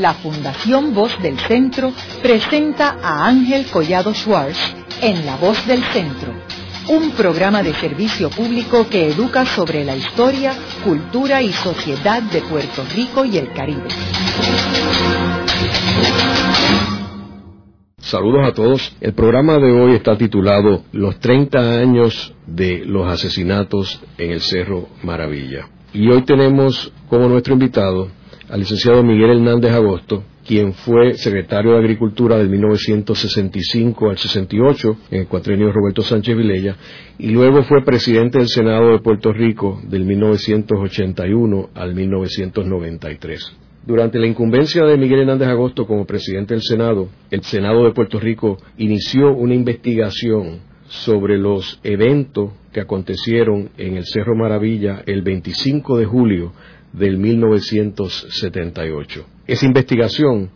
la Fundación Voz del Centro presenta a Ángel Collado Schwartz en La Voz del Centro, un programa de servicio público que educa sobre la historia, cultura y sociedad de Puerto Rico y el Caribe. Saludos a todos. El programa de hoy está titulado Los 30 años de los asesinatos en el Cerro Maravilla. Y hoy tenemos como nuestro invitado al licenciado Miguel Hernández Agosto, quien fue secretario de Agricultura del 1965 al 68 en el cuatrenio Roberto Sánchez Vilella y luego fue presidente del Senado de Puerto Rico del 1981 al 1993. Durante la incumbencia de Miguel Hernández Agosto como presidente del Senado, el Senado de Puerto Rico inició una investigación sobre los eventos que acontecieron en el Cerro Maravilla el 25 de julio del 1978. Esa investigación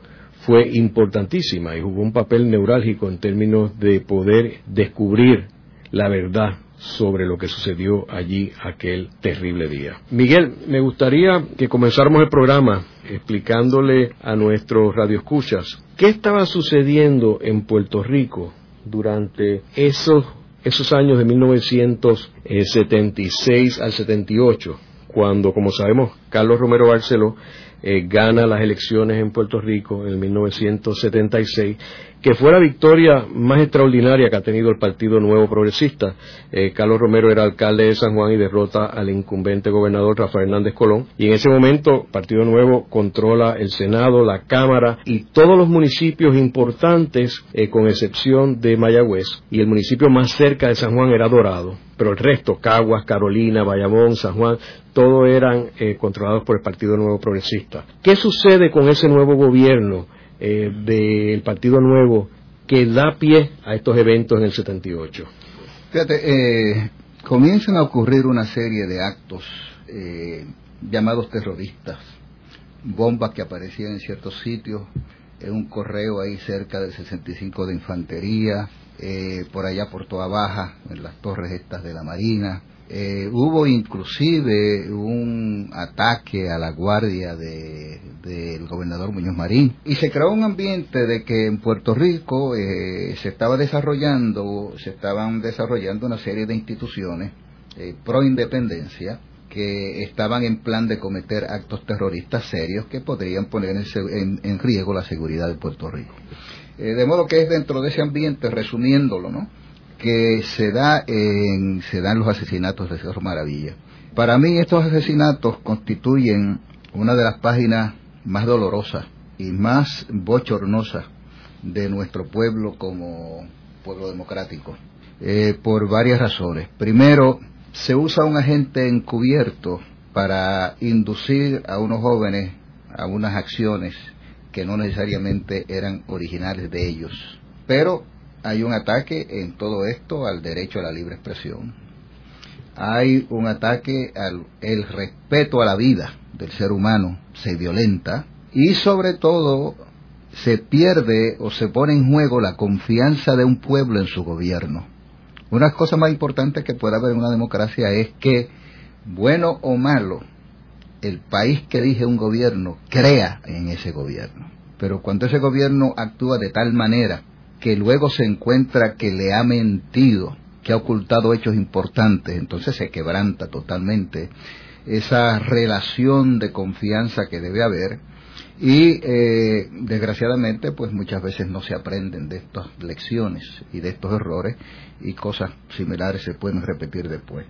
fue importantísima y jugó un papel neurálgico en términos de poder descubrir la verdad sobre lo que sucedió allí aquel terrible día. Miguel, me gustaría que comenzáramos el programa explicándole a nuestros radioescuchas qué estaba sucediendo en Puerto Rico durante esos, esos años de 1976 al 78, cuando, como sabemos, Carlos Romero Barceló eh, gana las elecciones en Puerto Rico en 1976 que fue la victoria más extraordinaria que ha tenido el Partido Nuevo Progresista. Eh, Carlos Romero era alcalde de San Juan y derrota al incumbente gobernador Rafael Hernández Colón. Y en ese momento, Partido Nuevo controla el Senado, la Cámara y todos los municipios importantes, eh, con excepción de Mayagüez. Y el municipio más cerca de San Juan era Dorado. Pero el resto, Caguas, Carolina, Bayamón, San Juan, todos eran eh, controlados por el Partido Nuevo Progresista. ¿Qué sucede con ese nuevo gobierno? Eh, del Partido Nuevo que da pie a estos eventos en el 78? Fíjate, eh, comienzan a ocurrir una serie de actos eh, llamados terroristas, bombas que aparecían en ciertos sitios, en un correo ahí cerca del 65 de infantería, por allá por toda baja, en las torres estas de la Marina, eh, hubo inclusive un ataque a la guardia del gobernador Muñoz Marín y se creó un ambiente de que en Puerto Rico eh, se estaba desarrollando, se estaban desarrollando una serie de instituciones eh, pro independencia que estaban en plan de cometer actos terroristas serios que podrían poner en, en riesgo la seguridad de Puerto Rico. de modo que es dentro de ese ambiente, resumiéndolo, ¿no? Que se da en, se dan los asesinatos de Cerro Maravilla. Para mí estos asesinatos constituyen una de las páginas más dolorosas y más bochornosas de nuestro pueblo como pueblo democrático, eh, por varias razones. Primero, se usa un agente encubierto para inducir a unos jóvenes a unas acciones que no necesariamente eran originales de ellos, pero hay un ataque en todo esto al derecho a la libre expresión. Hay un ataque al el respeto a la vida del ser humano se violenta y sobre todo se pierde o se pone en juego la confianza de un pueblo en su gobierno. Una cosas más importantes que puede haber en una democracia es que, bueno o malo, el país que dirige un gobierno crea en ese gobierno. Pero cuando ese gobierno actúa de tal manera que luego se encuentra que le ha mentido, que ha ocultado hechos importantes, entonces se quebranta totalmente esa relación de confianza que debe haber y eh, desgraciadamente pues muchas veces no se aprenden de estas lecciones y de estos errores y cosas similares se pueden repetir después.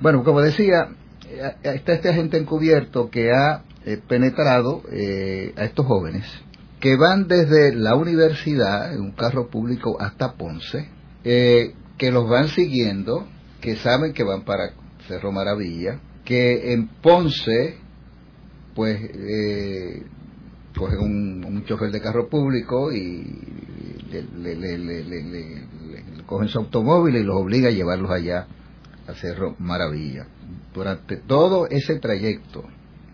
Bueno, como decía, eh, está este agente encubierto que ha eh, penetrado a estos jóvenes que van desde la universidad en un carro público hasta Ponce, eh, que los van siguiendo, que saben que van para Cerro Maravilla, que en Ponce, pues, eh, cogen un, chofer de carro público y le, cogen su automóvil y los obliga a llevarlos allá a Cerro Maravilla. Durante todo ese trayecto,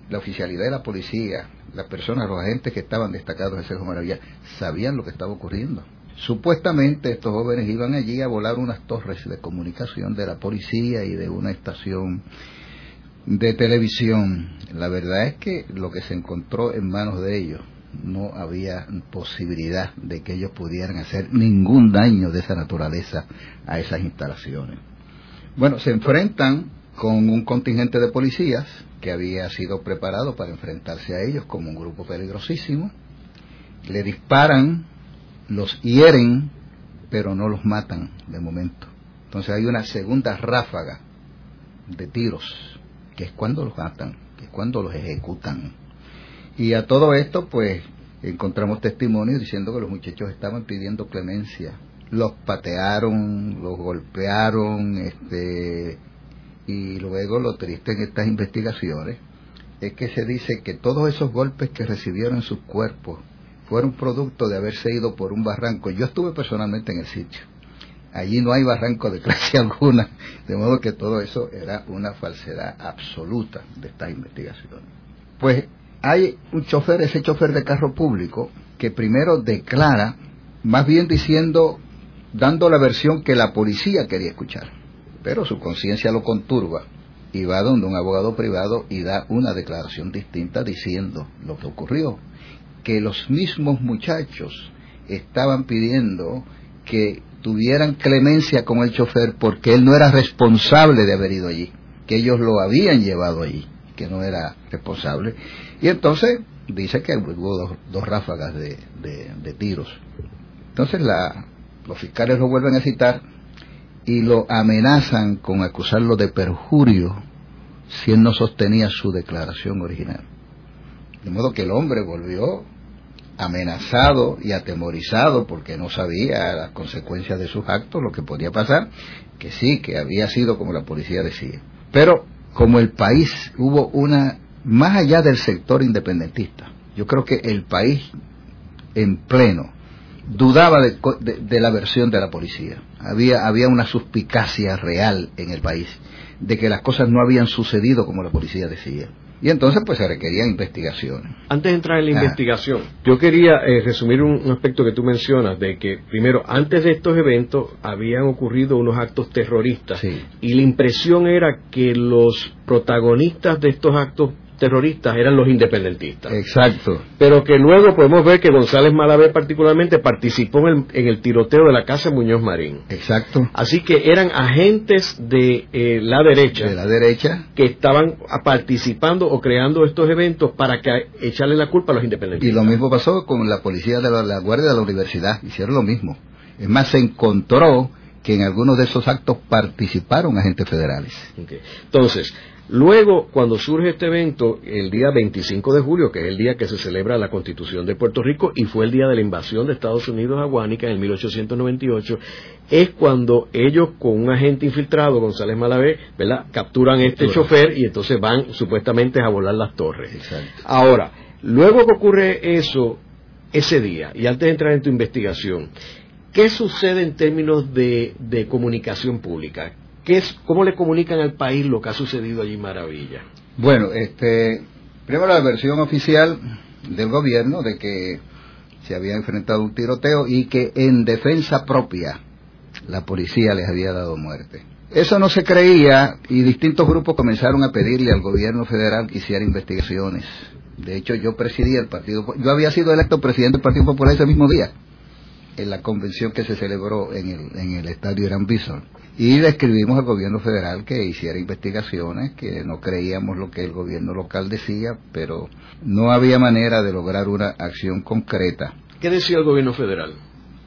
la oficialidad de la policía, las personas, los agentes que estaban destacados en Cerro Maravilla, sabían lo que estaba ocurriendo. Supuestamente estos jóvenes iban allí a volar unas torres de comunicación de la policía y de una estación de televisión. La verdad es que lo que se encontró en manos de ellos no había posibilidad de que ellos pudieran hacer ningún daño de esa naturaleza a esas instalaciones. Bueno, se enfrentan con un contingente de policías que había sido preparado para enfrentarse a ellos como un grupo peligrosísimo. Le disparan, los hieren, pero no los matan de momento. Entonces hay una segunda ráfaga de tiros, que es cuando los matan, que es cuando los ejecutan. Y a todo esto, pues, encontramos testimonios diciendo que los muchachos estaban pidiendo clemencia. Los patearon, los golpearon, este, y luego lo triste en estas investigaciones es que se dice que todos esos golpes que recibieron sus cuerpos fueron producto de haberse ido por un barranco. Yo estuve personalmente en el sitio. Allí no hay barranco de clase alguna, de modo que todo eso era una falsedad absoluta de estas investigaciones. Pues hay un chofer, ese chofer de carro público, que primero declara, más bien diciendo, dando la versión que la policía quería escuchar, pero su conciencia lo conturba y va donde un abogado privado y da una declaración distinta diciendo lo que ocurrió, que los mismos muchachos estaban pidiendo que tuvieran clemencia con el chofer porque él no era responsable de haber ido allí, que ellos lo habían llevado allí, que no era responsable. Y entonces dice que hubo dos, ráfagas de, de, tiros. Entonces la, los fiscales lo vuelven a citar y lo amenazan con acusarlo de perjurio si él no sostenía su declaración original. De modo que el hombre volvió amenazado y atemorizado porque no sabía las consecuencias de sus actos, lo que podía pasar, que sí, que había sido como la policía decía. Pero como el país hubo una, más allá del sector independentista, yo creo que el país en pleno dudaba de, de, la versión de la policía. Había, había una suspicacia real en el país de que las cosas no habían sucedido como la policía decía. Y entonces pues se requerían investigaciones. Antes de entrar en la investigación, yo quería eh, resumir un, aspecto que tú mencionas, de que primero, antes de estos eventos habían ocurrido unos actos terroristas y la impresión era que los protagonistas de estos actos terroristas eran los independentistas. Exacto. Pero que luego podemos ver que González Malavé particularmente participó en el, tiroteo de la casa Muñoz Marín. Exacto. Así que eran agentes de eh, la derecha. De la derecha. Que estaban participando o creando estos eventos para que, echarle la culpa a los independentistas. Y lo mismo pasó con la policía de la, Guardia de la Universidad. Hicieron lo mismo. Es más, se encontró que en algunos de esos actos participaron agentes federales. Entonces, Luego, cuando surge este evento, el día 25 de julio, que es el día que se celebra la Constitución de Puerto Rico y fue el día de la invasión de Estados Unidos a Guánica en el 1898, es cuando ellos con un agente infiltrado, González Malavé, ¿verdad? capturan este chofer y entonces van supuestamente a volar las torres. Ahora, luego que ocurre eso, ese día, y antes de entrar en tu investigación, ¿qué sucede en términos de comunicación pública? ¿Cómo le comunican al país lo que ha sucedido allí en Maravilla? Bueno, este, primero la versión oficial del gobierno de que se había enfrentado un tiroteo y que en defensa propia la policía les había dado muerte. Eso no se creía y distintos grupos comenzaron a pedirle al gobierno federal que hiciera investigaciones. De hecho, yo presidía el Partido yo había sido electo presidente del Partido Popular ese mismo día, en la convención que se celebró en el, en el estadio Irán Bison. Y le escribimos al gobierno federal que hiciera investigaciones, que no creíamos lo que el gobierno local decía, pero no había manera de lograr una acción concreta. ¿Qué decía el gobierno federal?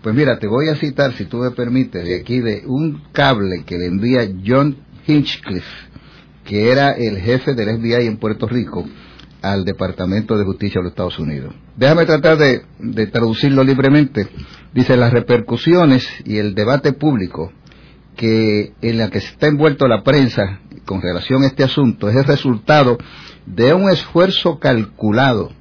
Pues mira, te voy a citar, si tú me permites, de aquí de un cable que le envía John Hinchcliffe, que era el jefe del FBI en Puerto Rico, al Departamento de Justicia de los Estados Unidos. Déjame tratar de, de traducirlo libremente. Dice, las repercusiones y el debate público que en la que está envuelto la prensa con relación a este asunto es el resultado de un esfuerzo calculado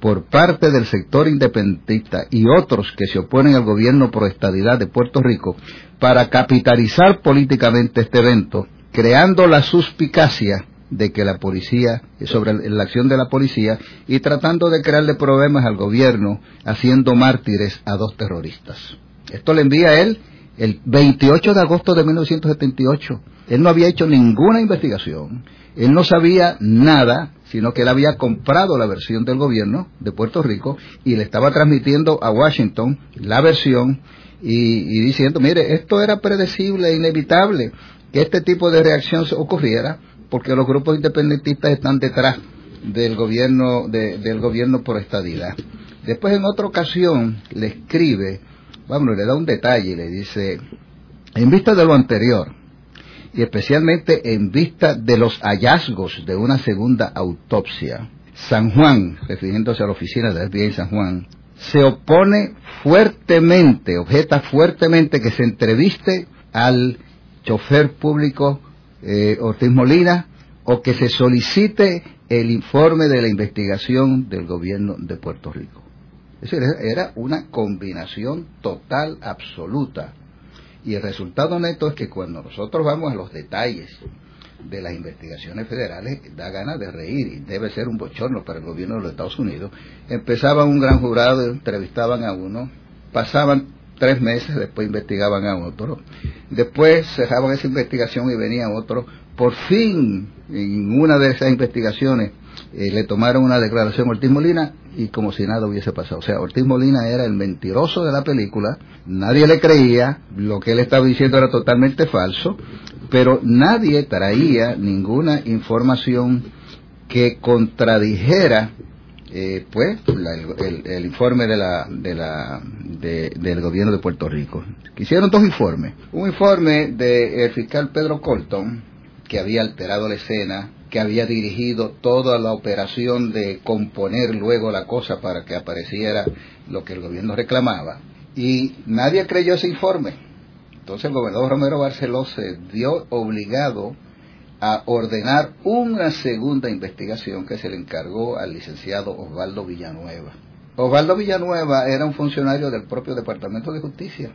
por parte del sector independentista y otros que se oponen al gobierno por estadidad de Puerto Rico para capitalizar políticamente este evento, creando la suspicacia de que la policía, sobre la acción de la policía y tratando de crearle problemas al gobierno haciendo mártires a dos terroristas. Esto le envía a él el 28 de agosto de 1978. Él no había hecho ninguna investigación, él no sabía nada, sino que él había comprado la versión del gobierno de Puerto Rico y le estaba transmitiendo a Washington la versión y, diciendo, mire, esto era predecible e inevitable que este tipo de reacción ocurriera porque los grupos independentistas están detrás del gobierno del gobierno por estadidad. Después en otra ocasión le escribe, vamos, le da un detalle le dice, en vista de lo anterior, y especialmente en vista de los hallazgos de una segunda autopsia, San Juan, refiriéndose a la oficina de FBI San Juan, se opone fuertemente, objeta fuertemente que se entreviste al chofer público eh, Ortiz Molina o que se solicite el informe de la investigación del gobierno de Puerto Rico. Eso era una combinación total, absoluta. Y el resultado neto es que cuando nosotros vamos a los detalles de las investigaciones federales, da ganas de reír y debe ser un bochorno para el gobierno de los Estados Unidos. Empezaban un gran jurado, entrevistaban a uno, pasaban tres meses, después investigaban a otro, después cerraban esa investigación y venía otro. Por fin, en una de esas investigaciones, eh, le tomaron una declaración a Ortiz Molina y como si nada hubiese pasado. O sea, Ortiz Molina era el mentiroso de la película, nadie le creía, lo que él estaba diciendo era totalmente falso, pero nadie traía ninguna información que contradijera eh, pues el, informe de la, de la, del gobierno de Puerto Rico. Hicieron dos informes. Un informe del fiscal Pedro Colton, que había alterado la escena que había dirigido toda la operación de componer luego la cosa para que apareciera lo que el gobierno reclamaba. Y nadie creyó ese informe. Entonces el gobernador Romero Barceló se dio obligado a ordenar una segunda investigación que se le encargó al licenciado Osvaldo Villanueva. Osvaldo Villanueva era un funcionario del propio Departamento de Justicia.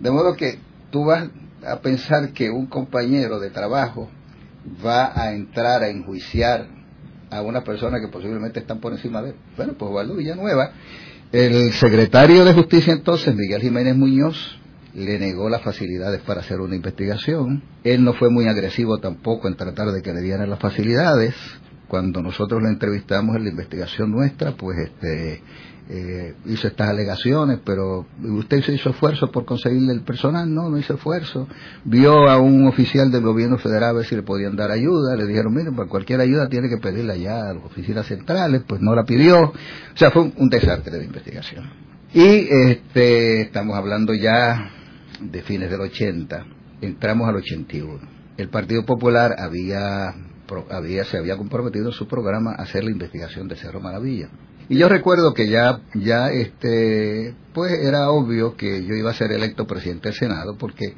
De modo que tú vas a pensar que un compañero de trabajo va a entrar a enjuiciar a una persona que posiblemente están por encima de él. Bueno, pues Waldo Villanueva, el secretario de Justicia entonces, Miguel Jiménez Muñoz, le negó las facilidades para hacer una investigación. Él no fue muy agresivo tampoco en tratar de que le dieran las facilidades. Cuando nosotros le entrevistamos en la investigación nuestra, pues este, eh, hizo estas alegaciones, pero usted se hizo esfuerzo por conseguirle el personal, no, no hizo esfuerzo. Vio a un oficial del gobierno federal a ver si le podían dar ayuda, le dijeron, miren, para cualquier ayuda tiene que pedirla ya a las oficinas centrales, pues no la pidió. O sea, fue un, desastre de investigación. Y este, estamos hablando ya de fines del 80, entramos al 81. El Partido Popular había, había, se había comprometido en su programa a hacer la investigación de Cerro Maravilla y yo recuerdo que ya, ya este, pues era obvio que yo iba a ser electo presidente del Senado porque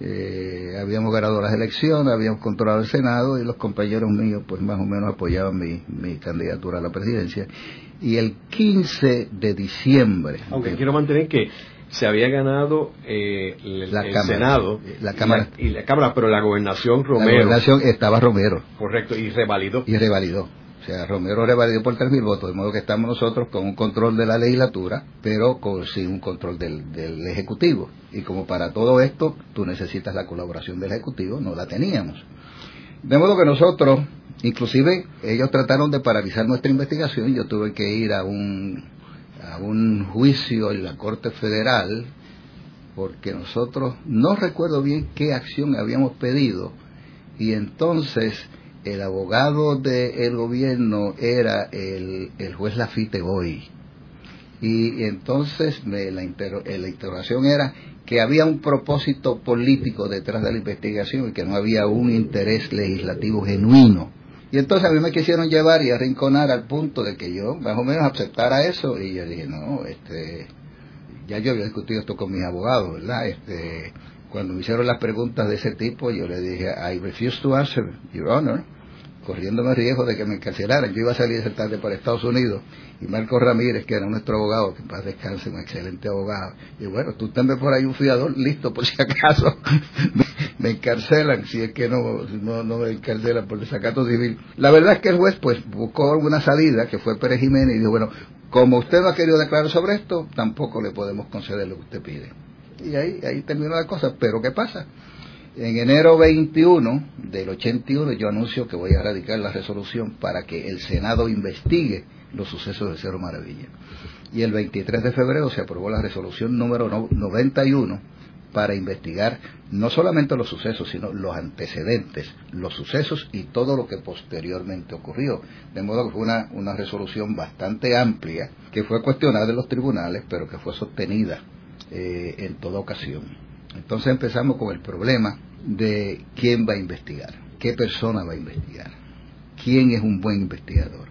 eh, habíamos ganado las elecciones, habíamos controlado el Senado y los compañeros míos pues más o menos apoyaban mi, mi candidatura a la presidencia. Y el 15 de diciembre... Aunque quiero mantener que se había ganado eh, el, Senado la Cámara. Y la, Cámara, pero la gobernación Romero. La gobernación estaba Romero. Correcto, y revalidó. Y revalidó. O sea, Romero revalidó por 3.000 votos, de modo que estamos nosotros con un control de la legislatura, pero sin un control del, Ejecutivo. Y como para todo esto tú necesitas la colaboración del Ejecutivo, no la teníamos. De modo que nosotros, inclusive ellos trataron de paralizar nuestra investigación, yo tuve que ir a un juicio en la Corte Federal, porque nosotros no recuerdo bien qué acción habíamos pedido, y entonces el abogado del gobierno era el, juez Lafite Boy. Y entonces me, la, eh, la interrogación era que había un propósito político detrás de la investigación y que no había un interés legislativo genuino. Y entonces a mí me quisieron llevar y arrinconar al punto de que yo más o menos aceptara eso y yo dije, no, este, ya yo había discutido esto con mis abogados, ¿verdad? Este, cuando me hicieron las preguntas de ese tipo, yo le dije, I refuse to answer, Your Honor, corriéndome riesgo de que me encarcelaran. Yo iba a salir esa tarde para Estados Unidos y Marco Ramírez, que era nuestro abogado, que en paz descanse, un excelente abogado, y bueno, tú también por ahí un fiador, listo, por si acaso me encarcelan, si es que no, no, me encarcelan por desacato civil. La verdad es que el juez pues buscó alguna salida, que fue Pérez Jiménez, y dijo, bueno, como usted no ha querido declarar sobre esto, tampoco le podemos conceder lo que usted pide. Y ahí, ahí terminó la cosa. Pero ¿qué pasa? En enero 21 del 81 yo anuncio que voy a radicar la resolución para que el Senado investigue los sucesos de Cero Maravilla. Y el 23 de febrero se aprobó la resolución número 91 para investigar no solamente los sucesos, sino los antecedentes, los sucesos y todo lo que posteriormente ocurrió. De modo que fue una, una resolución bastante amplia, que fue cuestionada en los tribunales, pero que fue sostenida eh, en toda ocasión. Entonces empezamos con el problema de quién va a investigar, qué persona va a investigar, quién es un buen investigador.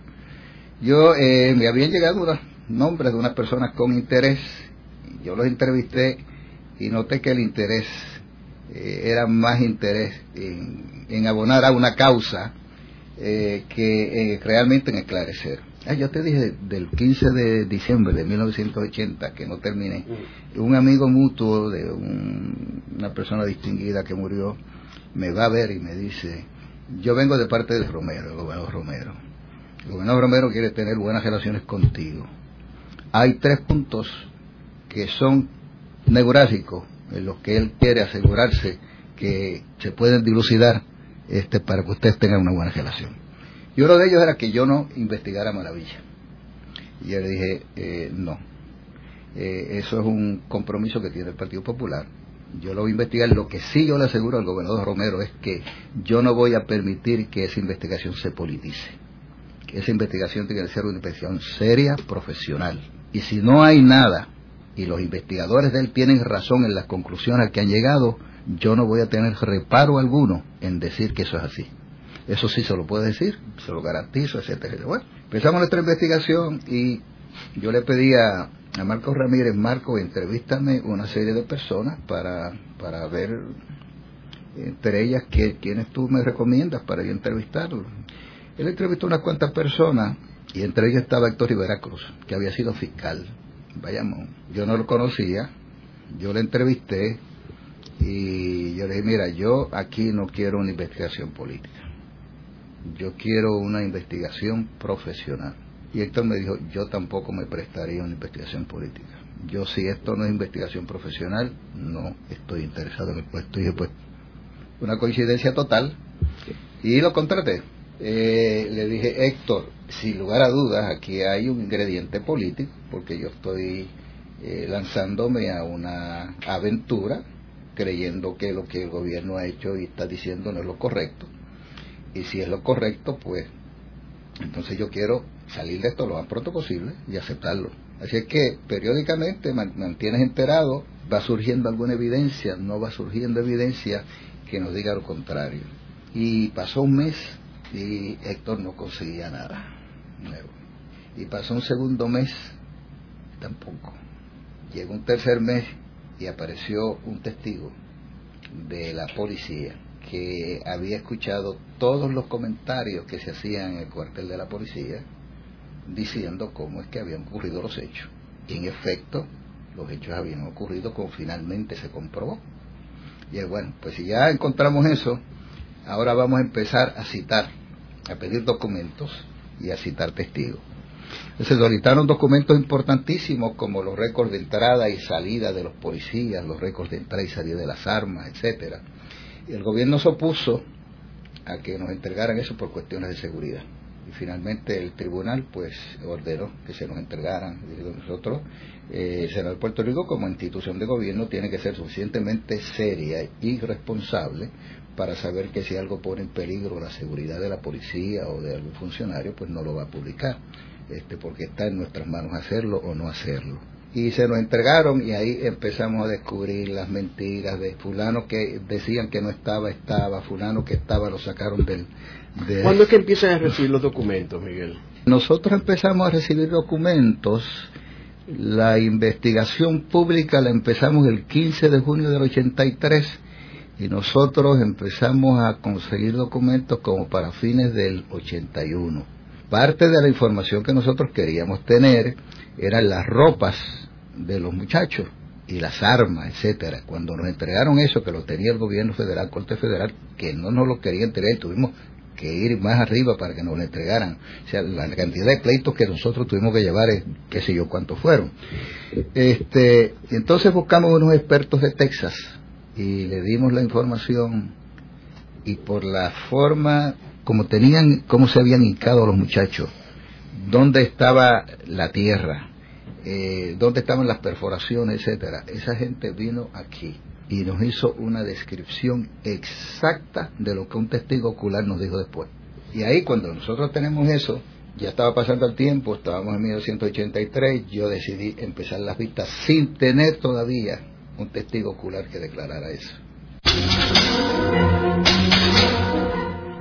Yo eh, me habían llegado unos nombres de unas personas con interés, yo los entrevisté y noté que el interés eh, era más interés en, abonar a una causa eh, que realmente en esclarecer. Ah, yo te dije del 15 de diciembre de 1980 que no terminé. Mm. Un amigo mutuo de una persona distinguida que murió me va a ver y me dice, yo vengo de parte de Romero, el gobernador Romero. El gobernador Romero quiere tener buenas relaciones contigo. Hay tres puntos que son neurálgicos en los que él quiere asegurarse que se pueden dilucidar este, para que ustedes tengan una buena relación. Y uno de ellos era que yo no investigara Maravilla. Y yo le dije, eh, no, eh, eso es un compromiso que tiene el Partido Popular. Yo lo voy a investigar. Lo que sí yo le aseguro al gobernador Romero es que yo no voy a permitir que esa investigación se politice. Que esa investigación tiene que ser una investigación seria, profesional. Y si no hay nada, y los investigadores de él tienen razón en las conclusiones a que han llegado, yo no voy a tener reparo alguno en decir que eso es así. Eso sí se lo puedo decir, se lo garantizo, etcétera. Bueno, empezamos nuestra investigación y yo le pedí a, Marcos Ramírez, Marco, entrevístame una serie de personas para, para ver entre ellas que, quiénes tú me recomiendas para yo entrevistarlo. Él entrevistó unas cuantas personas y entre ellas estaba Héctor Rivera Cruz, que había sido fiscal. Vayamos, yo no lo conocía, yo le entrevisté y yo le dije, mira, yo aquí no quiero una investigación política yo quiero una investigación profesional. Y Héctor me dijo, yo tampoco me prestaría una investigación política. Yo si esto no es investigación profesional, no estoy interesado en el puesto. Y dije, pues, una coincidencia total. Y lo contraté. Eh, le dije, Héctor, sin lugar a dudas, aquí hay un ingrediente político, porque yo estoy eh, lanzándome a una aventura, creyendo que lo que el gobierno ha hecho y está diciendo no es lo correcto y si es lo correcto, pues entonces yo quiero salir de esto lo más pronto posible y aceptarlo. Así es que periódicamente mantienes enterado, va surgiendo alguna evidencia, no va surgiendo evidencia que nos diga lo contrario. Y pasó un mes y Héctor no conseguía nada nuevo. Y pasó un segundo mes, tampoco. Llegó un tercer mes y apareció un testigo de la policía que había escuchado todos los comentarios que se hacían en el cuartel de la policía diciendo cómo es que habían ocurrido los hechos. En efecto, los hechos habían ocurrido como finalmente se comprobó. Y bueno, pues si ya encontramos eso, ahora vamos a empezar a citar, a pedir documentos y a citar testigos. Se solicitaron documentos importantísimos como los récords de entrada y salida de los policías, los récords de entrada y salida de las armas, etcétera el gobierno se opuso a que nos entregaran eso por cuestiones de seguridad. Y finalmente el tribunal pues ordenó que se nos entregaran. nosotros, eh, el Senado de Puerto Rico como institución de gobierno tiene que ser suficientemente seria y responsable para saber que si algo pone en peligro la seguridad de la policía o de algún funcionario, pues no lo va a publicar, este, porque está en nuestras manos hacerlo o no hacerlo y se nos entregaron y ahí empezamos a descubrir las mentiras de fulano que decían que no estaba, estaba, fulano que estaba, lo sacaron del... ¿Cuándo es que empiezan a recibir los documentos, Miguel? Nosotros empezamos a recibir documentos, la investigación pública la empezamos el 15 de junio del 83 y nosotros empezamos a conseguir documentos como para fines del 81. Parte de la información que nosotros queríamos tener eran las ropas de los muchachos y las armas, etcétera. Cuando nos entregaron eso, que lo tenía el gobierno federal, Corte Federal, que no nos lo querían entregar, tuvimos que ir más arriba para que nos lo entregaran. O sea, la cantidad de pleitos que nosotros tuvimos que llevar, es, qué sé yo cuántos fueron. Este, entonces buscamos unos expertos de Texas y le dimos la información y por la forma como tenían, cómo se habían hincado los muchachos, dónde estaba la tierra, eh, dónde estaban las perforaciones, etcétera. Esa gente vino aquí y nos hizo una descripción exacta de lo que un testigo ocular nos dijo después. Y ahí cuando nosotros tenemos eso, ya estaba pasando el tiempo, estábamos en 1983, yo decidí empezar las vistas sin tener todavía un testigo ocular que declarara eso.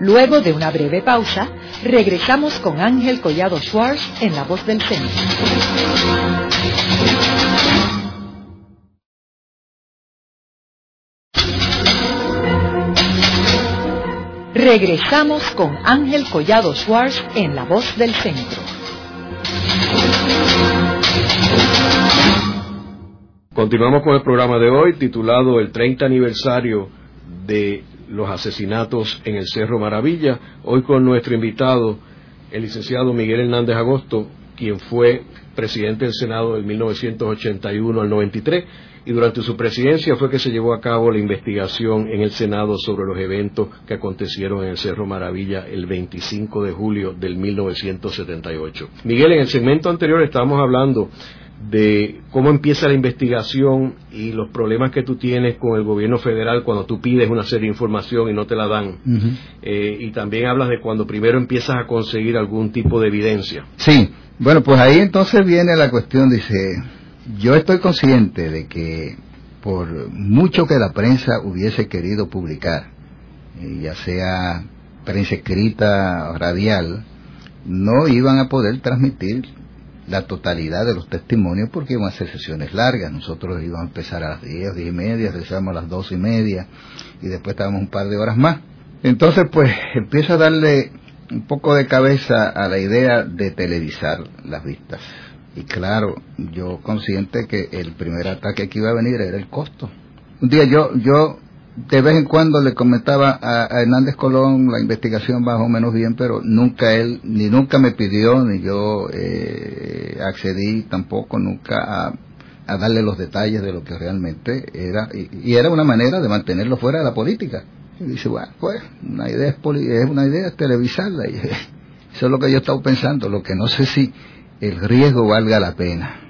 Luego de una breve pausa, regresamos con Ángel Collado Schwartz en La Voz del Centro. Regresamos con Ángel Collado Schwartz en La Voz del Centro. Continuamos con el programa de hoy titulado El 30 aniversario de los asesinatos en el Cerro Maravilla. Hoy con nuestro invitado, el licenciado Miguel Hernández Agosto, quien fue presidente del Senado del 1981 al 93 y durante su presidencia fue que se llevó a cabo la investigación en el Senado sobre los eventos que acontecieron en el Cerro Maravilla el 25 de julio del 1978. Miguel, en el segmento anterior estábamos hablando de cómo empieza la investigación y los problemas que tú tienes con el gobierno federal cuando tú pides una serie de información y no te la dan. Eh, y también hablas de cuando primero empiezas a conseguir algún tipo de evidencia. Sí, bueno, pues ahí entonces viene la cuestión, dice, yo estoy consciente de que por mucho que la prensa hubiese querido publicar, eh, ya sea prensa escrita o radial, no iban a poder transmitir la totalidad de los testimonios porque iban a ser sesiones largas. Nosotros íbamos a empezar a las 10, 10 y media, regresamos a las 12 y media y después estábamos un par de horas más. Entonces, pues empiezo a darle un poco de cabeza a la idea de televisar las vistas. Y claro, yo consciente que el primer ataque que iba a venir era el costo. Un día yo, yo de vez en cuando le comentaba a, Hernández Colón la investigación más menos bien, pero nunca él, ni nunca me pidió, ni yo eh, accedí tampoco nunca a, darle los detalles de lo que realmente era, y, era una manera de mantenerlo fuera de la política. Y dice, bueno, pues, una idea es, es una idea televisarla, y eso es lo que yo estaba pensando, lo que no sé si el riesgo valga la pena.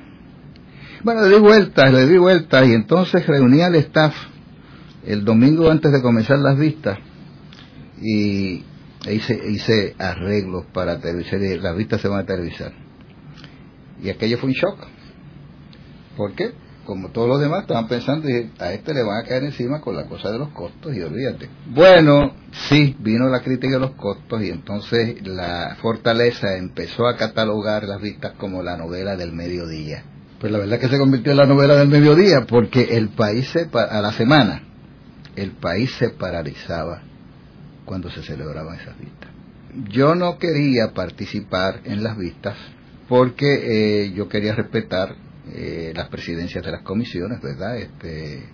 Bueno, le di vueltas, le di vueltas, y entonces reuní al staff el domingo antes de comenzar las vistas y hice, hice arreglos para televisar, las vistas se van a televisar. Y aquello fue un shock. ¿Por qué? Como todos los demás estaban pensando, y a este le van a caer encima con la cosa de los costos y olvídate. Bueno, sí, vino la crítica de los costos y entonces la fortaleza empezó a catalogar las vistas como la novela del mediodía. Pues la verdad que se convirtió en la novela del mediodía porque el país se, a la semana el país se paralizaba cuando se celebraban esas vistas. Yo no quería participar en las vistas porque eh, yo quería respetar eh, las presidencias de las comisiones, ¿verdad? Este,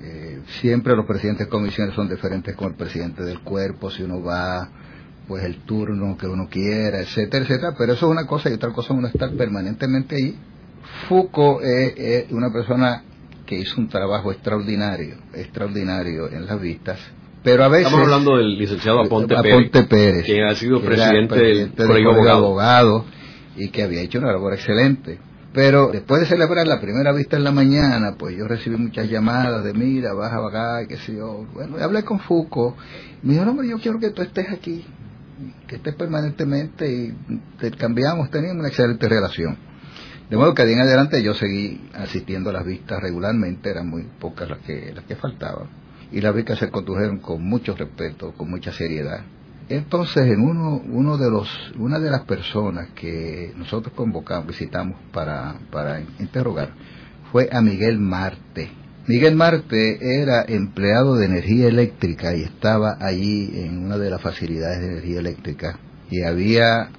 eh, siempre los presidentes de comisiones son diferentes con el presidente del cuerpo, si uno va, pues el turno que uno quiera, etcétera, etcétera, pero eso es una cosa y otra cosa uno estar permanentemente ahí. Foucault es una persona que hizo un trabajo extraordinario, extraordinario en las vistas. Pero a veces... Estamos hablando del licenciado Aponte, Pérez, que ha sido presidente, del Colegio de Abogado y que había hecho una labor excelente. Pero después de celebrar la primera vista en la mañana, pues yo recibí muchas llamadas de mira, baja acá, qué sé yo. Bueno, hablé con Foucault. Me dijo, no, yo quiero que tú estés aquí, que estés permanentemente y te cambiamos. Teníamos una excelente relación. De modo que de en adelante yo seguí asistiendo a las vistas regularmente, eran muy pocas las que, las que faltaban. Y las vistas se condujeron con mucho respeto, con mucha seriedad. Entonces, en uno, uno de los, una de las personas que nosotros convocamos, visitamos para, para interrogar, fue a Miguel Marte. Miguel Marte era empleado de energía eléctrica y estaba allí en una de las facilidades de energía eléctrica y había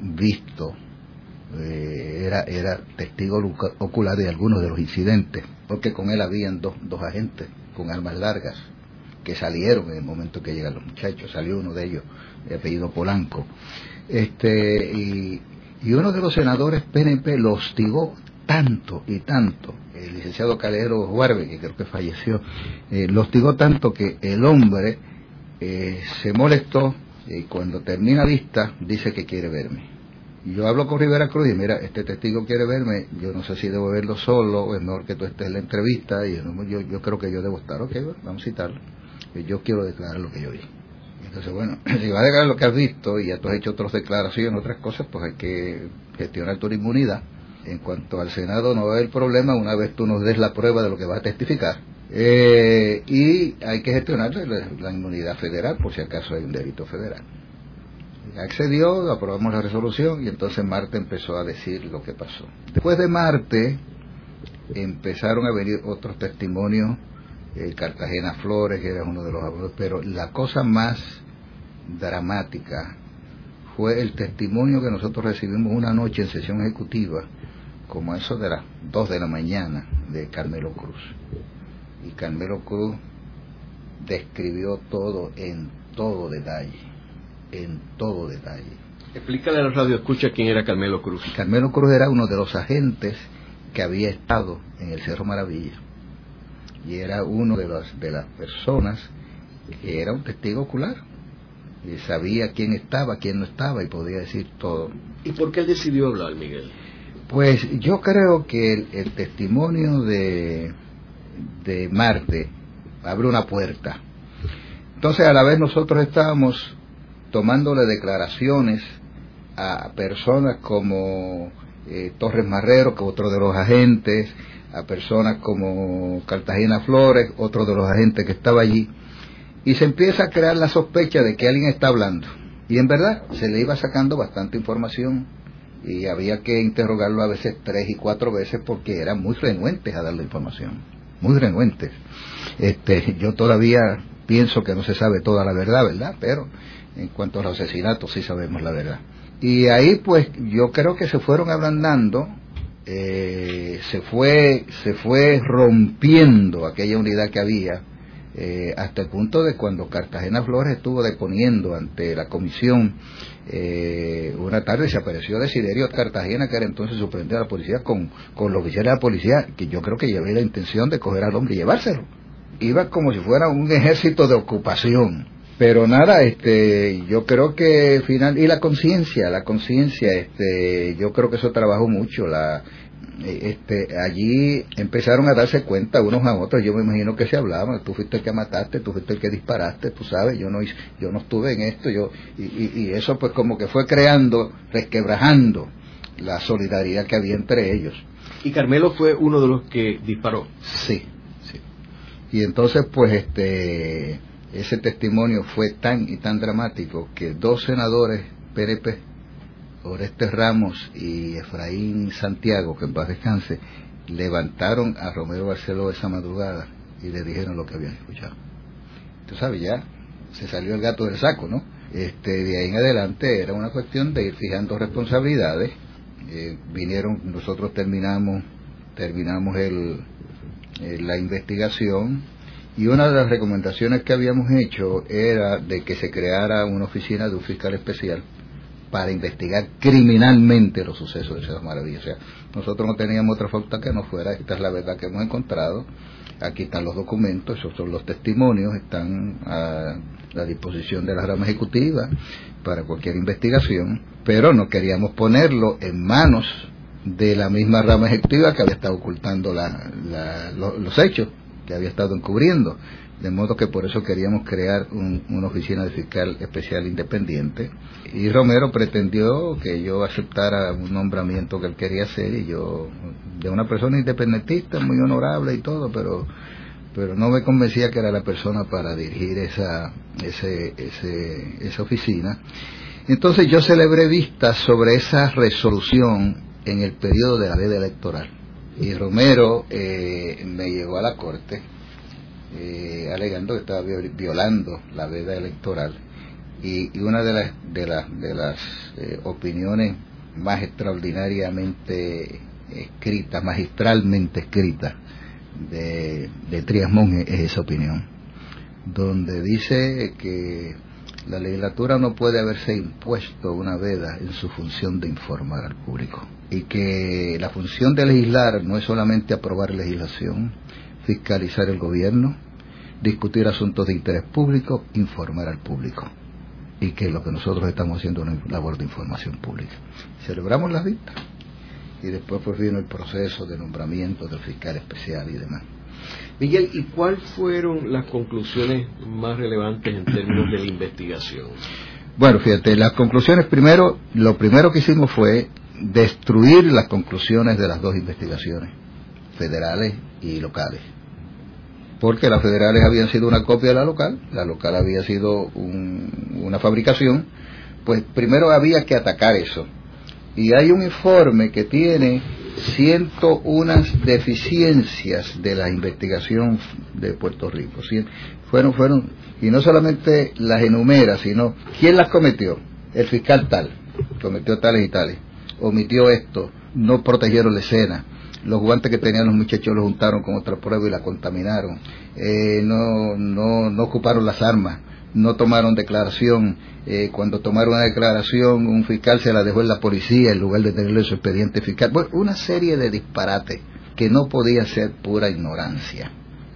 visto eh, era, era testigo ocular de algunos de los incidentes, porque con él habían dos, dos agentes con armas largas que salieron en el momento que llegan los muchachos, salió uno de ellos, de apellido Polanco, este, y, y uno de los senadores PNP lo hostigó tanto y tanto, el licenciado Calero Juarbe, que creo que falleció, eh, lo hostigó tanto que el hombre eh, se molestó y cuando termina vista dice que quiere verme. Yo hablo con Rivera Cruz y mira, este testigo quiere verme, yo no sé si debo verlo solo o es mejor que tú estés en la entrevista y yo, yo, creo que yo debo estar, ok, vamos a citarlo. Yo quiero declarar lo que yo vi. Entonces, bueno, si vas a declarar lo que has visto y ya tú has hecho otras declaraciones, otras cosas, pues hay que gestionar tu inmunidad. En cuanto al Senado no va a haber problema una vez tú nos des la prueba de lo que vas a testificar. Eh, y hay que gestionar la inmunidad federal por si acaso hay un delito federal accedió, aprobamos la resolución y entonces Marte empezó a decir lo que pasó. Después de Marte empezaron a venir otros testimonios, el Cartagena Flores, que era uno de los abogados, pero la cosa más dramática fue el testimonio que nosotros recibimos una noche en sesión ejecutiva, como eso de las 2 de la mañana, de Carmelo Cruz. Y Carmelo Cruz describió todo en todo detalle en todo detalle. Explícale a la radio escucha quién era Carmelo Cruz. Carmelo Cruz era uno de los agentes que había estado en el Cerro Maravilla y era uno de las, de las personas que era un testigo ocular y sabía quién estaba, quién no estaba y podía decir todo. ¿Y por qué él decidió hablar, Miguel? Pues yo creo que el, el testimonio de, de Marte abre una puerta. Entonces a la vez nosotros estábamos tomándole declaraciones a personas como eh, Torres Marrero, que otro de los agentes, a personas como Cartagena Flores, otro de los agentes que estaba allí, y se empieza a crear la sospecha de que alguien está hablando. Y en verdad se le iba sacando bastante información y había que interrogarlo a veces tres y cuatro veces porque eran muy renuentes a darle información, muy renuentes. Este, yo todavía pienso que no se sabe toda la verdad, ¿verdad? Pero en cuanto a los asesinatos sí sabemos la verdad. Y ahí pues yo creo que se fueron ablandando, eh, se, fue, se fue rompiendo aquella unidad que había, eh, hasta el punto de cuando Cartagena Flores estuvo deponiendo ante la comisión, eh, una tarde se apareció Desiderio Cartagena, que era entonces superintendente de la policía, con, con los oficiales de la policía, que yo creo que llevé la intención de coger al hombre y llevárselo. Iba como si fuera un ejército de ocupación pero nada este yo creo que final y la conciencia la conciencia este yo creo que eso trabajó mucho la este allí empezaron a darse cuenta unos a otros yo me imagino que se hablaban tú fuiste el que mataste tú fuiste el que disparaste tú sabes yo no yo no estuve en esto yo y, y, eso pues como que fue creando resquebrajando la solidaridad que había entre ellos. Y Carmelo fue uno de los que disparó. Sí sí. Y entonces pues este ese testimonio fue tan y tan dramático que dos senadores PNP, Oreste Ramos y Efraín Santiago, que en paz descanse, levantaron a Romero Barceló esa madrugada y le dijeron lo que habían escuchado. Tú sabes, ya se salió el gato del saco, ¿no? Este, de ahí en adelante era una cuestión de ir fijando responsabilidades. Eh, vinieron, nosotros terminamos, terminamos el, eh, la investigación, y una de las recomendaciones que habíamos hecho era de que se creara una oficina de un fiscal especial para investigar criminalmente los sucesos de Ciudad Maravilla. O sea, nosotros no teníamos otra falta que no fuera, esta es la verdad que hemos encontrado, aquí están los documentos, esos son los testimonios, están a la disposición de la rama ejecutiva para cualquier investigación, pero no queríamos ponerlo en manos de la misma rama ejecutiva que había estado ocultando los hechos que había estado encubriendo. De modo que por eso queríamos crear una oficina de fiscal especial independiente. Y Romero pretendió que yo aceptara un nombramiento que él quería hacer y yo, de una persona independentista, muy honorable y todo, pero pero no me convencía que era la persona para dirigir esa, ese, ese, esa oficina. Entonces yo celebré vistas sobre esa resolución en el periodo de la ley electoral y Romero eh, me llegó a la corte eh, alegando que estaba violando la veda electoral. Y, una de las de las de las eh, opiniones más extraordinariamente escritas magistralmente escritas de, de Trias es esa opinión donde dice que La legislatura no puede haberse impuesto una veda en su función de informar al público. Y que la función de legislar no es solamente aprobar legislación, fiscalizar el gobierno, discutir asuntos de interés público, informar al público. Y que lo que nosotros estamos haciendo es una labor de información pública. Celebramos la vista y después pues vino el proceso de nombramiento del fiscal especial y demás. Miguel, ¿y cuáles fueron las conclusiones más relevantes en términos de la investigación? Bueno, fíjate, las conclusiones primero, lo primero que hicimos fue destruir las conclusiones de las dos investigaciones, federales y locales. Porque las federales habían sido una copia de la local, la local había sido una fabricación, pues primero había que atacar eso. Y hay un informe que tiene ciento unas deficiencias de la investigación de Puerto Rico. Fueron, fueron, y no solamente las enumera, sino quién las cometió. El fiscal tal, cometió tales y tales, omitió esto, no protegieron la escena, los guantes que tenían los muchachos los juntaron con otra prueba y la contaminaron, eh, no, no, no ocuparon las armas, no tomaron declaración. Eh, cuando tomaron una declaración, un fiscal se la dejó en la policía en lugar de tenerle su expediente fiscal. Bueno, una serie de disparates que no podía ser pura ignorancia.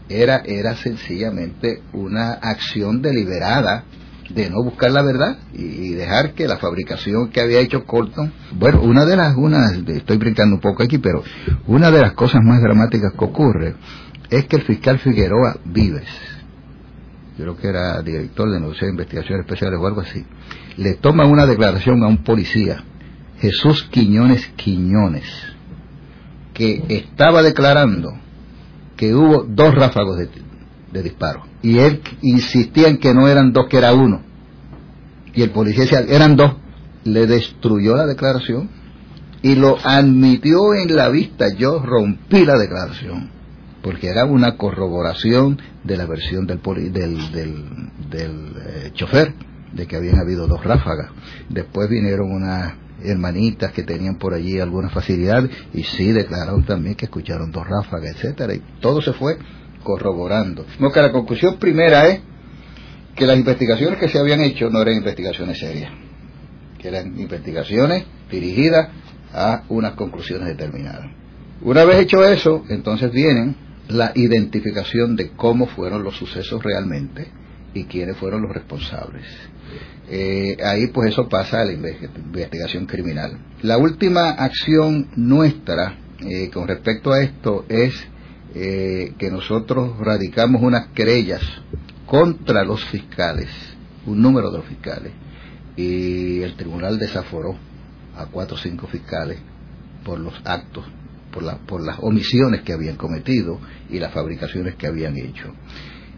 Era, era sencillamente una acción deliberada de no buscar la verdad y, dejar que la fabricación que había hecho Colton, bueno, una de las, una, estoy brincando un poco aquí, pero una de las cosas más dramáticas que ocurre es que el fiscal Figueroa Vives, creo que era director de negociación de investigaciones especiales o algo así, le toma una declaración a un policía, Jesús Quiñones Quiñones, que estaba declarando que hubo dos ráfagos de, de disparo. Y él insistía en que no eran dos, que era uno. Y el policía decía, eran dos. Le destruyó la declaración y lo admitió en la vista. Yo rompí la declaración porque era una corroboración de la versión del, del, del, eh, chofer, de que habían habido dos ráfagas. Después vinieron unas hermanitas que tenían por allí alguna facilidad y sí declararon también que escucharon dos ráfagas, etcétera, y todo se fue corroborando. No, que la conclusión primera es que las investigaciones que se habían hecho no eran investigaciones serias, que eran investigaciones dirigidas a unas conclusiones determinadas. Una vez hecho eso, entonces vienen la identificación de cómo fueron los sucesos realmente y quiénes fueron los responsables. Eh, ahí pues eso pasa a la investigación criminal. La última acción nuestra eh, con respecto a esto es eh, que nosotros radicamos unas querellas contra los fiscales, un número de los fiscales, y el tribunal desaforó a cuatro o cinco fiscales por los actos por, por las omisiones que habían cometido y las fabricaciones que habían hecho.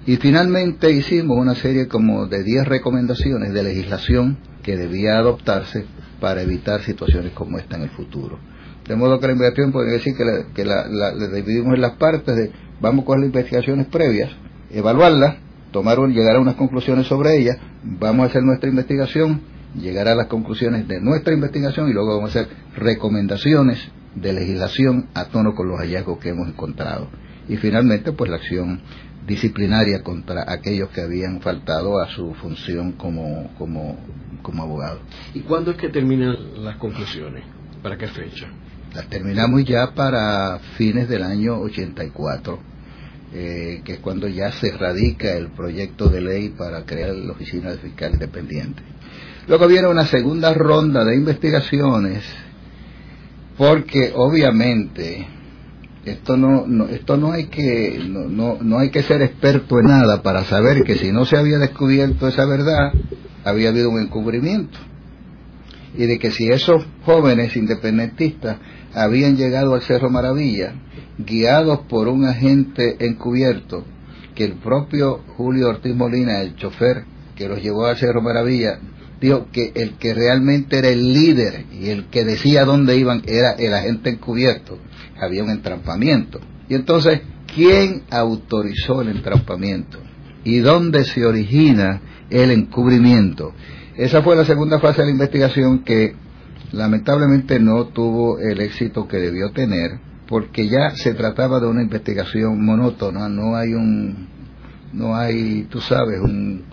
Y finalmente hicimos una serie como de 10 recomendaciones de legislación que debía adoptarse para evitar situaciones como esta en el futuro. De modo que la investigación puede decir que, la, dividimos en las partes de vamos con las investigaciones previas, evaluarlas, tomar llegar a unas conclusiones sobre ellas, vamos a hacer nuestra investigación, llegar a las conclusiones de nuestra investigación y luego vamos a hacer recomendaciones de legislación a tono con los hallazgos que hemos encontrado. Y finalmente, pues la acción disciplinaria contra aquellos que habían faltado a su función como, como, como abogado. ¿Y cuándo es que terminan las conclusiones? ¿Para qué fecha? Las terminamos ya para fines del año 84, eh, que es cuando ya se radica el proyecto de ley para crear la Oficina de Fiscal Independiente. Luego viene una segunda ronda de investigaciones porque obviamente esto no, esto no hay que no, no, hay que ser experto en nada para saber que si no se había descubierto esa verdad había habido un encubrimiento. Y de que si esos jóvenes independentistas habían llegado al Cerro Maravilla guiados por un agente encubierto que el propio Julio Ortiz Molina, el chofer que los llevó al Cerro Maravilla, dijo que el que realmente era el líder y el que decía dónde iban era el agente encubierto. Había un entrampamiento. Y entonces, ¿quién autorizó el entrampamiento? ¿Y dónde se origina el encubrimiento? Esa fue la segunda fase de la investigación que lamentablemente no tuvo el éxito que debió tener porque ya se trataba de una investigación monótona, no hay un, no hay, tú sabes, un,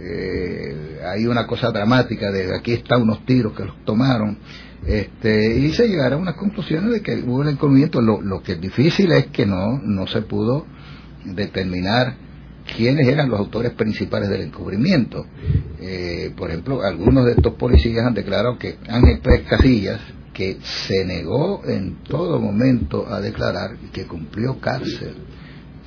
eh, hay una cosa dramática de aquí están unos tiros que los tomaron, este, y se llegaron a unas conclusiones de que hubo un encubrimiento. Lo, lo que es difícil es que no, no se pudo determinar quiénes eran los autores principales del encubrimiento. Eh, por ejemplo, algunos de estos policías han declarado que Ángel Pérez Casillas, que se negó en todo momento a declarar que cumplió cárcel,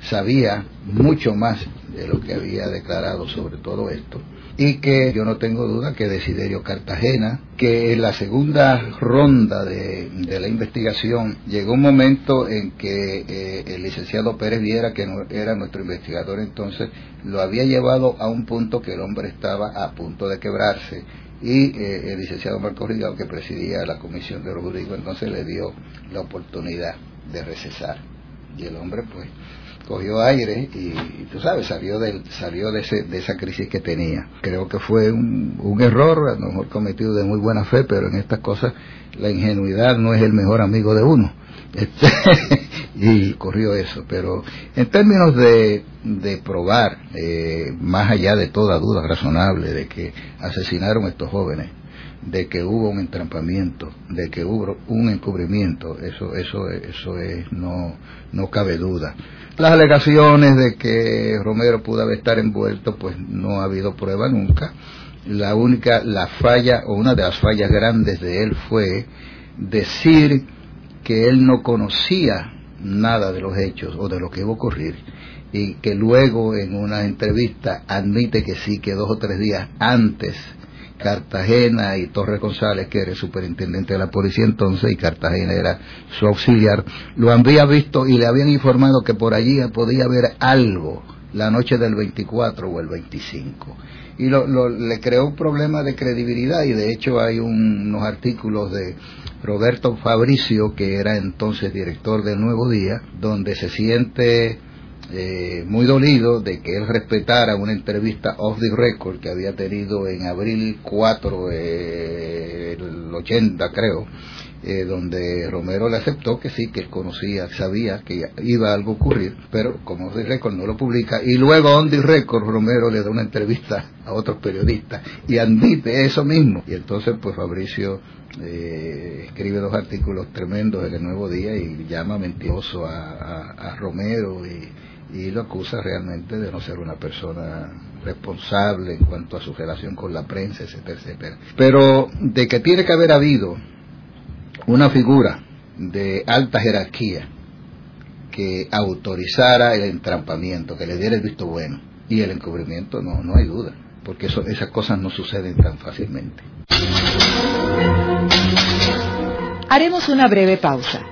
sabía mucho más de lo que había declarado sobre todo esto y que yo no tengo duda que Desiderio Cartagena, que en la segunda ronda de, la investigación llegó un momento en que eh, el licenciado Pérez Viera, que era nuestro investigador entonces, lo había llevado a un punto que el hombre estaba a punto de quebrarse y eh, el licenciado Marco Rigao, que presidía la comisión de Rodrigo, entonces le dio la oportunidad de recesar. Y el hombre, pues, cogió aire y, tú sabes, salió, del, salió de, ese, de esa crisis que tenía. Creo que fue un, un error, a lo mejor cometido de muy buena fe, pero en estas cosas la ingenuidad no es el mejor amigo de uno. Este, y corrió eso, pero en términos de, de probar, eh, más allá de toda duda razonable, de que asesinaron a estos jóvenes, de que hubo un entrampamiento, de que hubo un encubrimiento, eso, eso, eso es, no, no cabe duda. Las alegaciones de que Romero pudo haber estar envuelto, pues no ha habido prueba nunca. La única, la falla, o una de las fallas grandes de él fue decir que él no conocía nada de los hechos o de lo que iba a ocurrir y que luego en una entrevista admite que sí, que dos o tres días antes Cartagena y Torres González, que era el superintendente de la policía entonces, y Cartagena era su auxiliar, lo había visto y le habían informado que por allí podía haber algo la noche del 24 o el 25. Y lo, le creó un problema de credibilidad y de hecho hay unos artículos de Roberto Fabricio, que era entonces director del Nuevo Día, donde se siente eh, muy dolido de que él respetara una entrevista off the record que había tenido en abril 4, eh, el 80 creo, donde Romero le aceptó que sí, que él conocía, sabía que iba algo a ocurrir, pero como off the record no lo publica, y luego on the record Romero le da una entrevista a otros periodistas y admite eso mismo. Y entonces pues Fabricio eh, escribe dos artículos tremendos en el Nuevo Día y llama mentiroso a, a Romero y y lo acusa realmente de no ser una persona responsable en cuanto a su relación con la prensa, etcétera, etcétera. Pero de que tiene que haber habido una figura de alta jerarquía que autorizara el entrampamiento, que le diera el visto bueno y el encubrimiento, no, no hay duda, porque eso, esas cosas no suceden tan fácilmente. Haremos una breve pausa.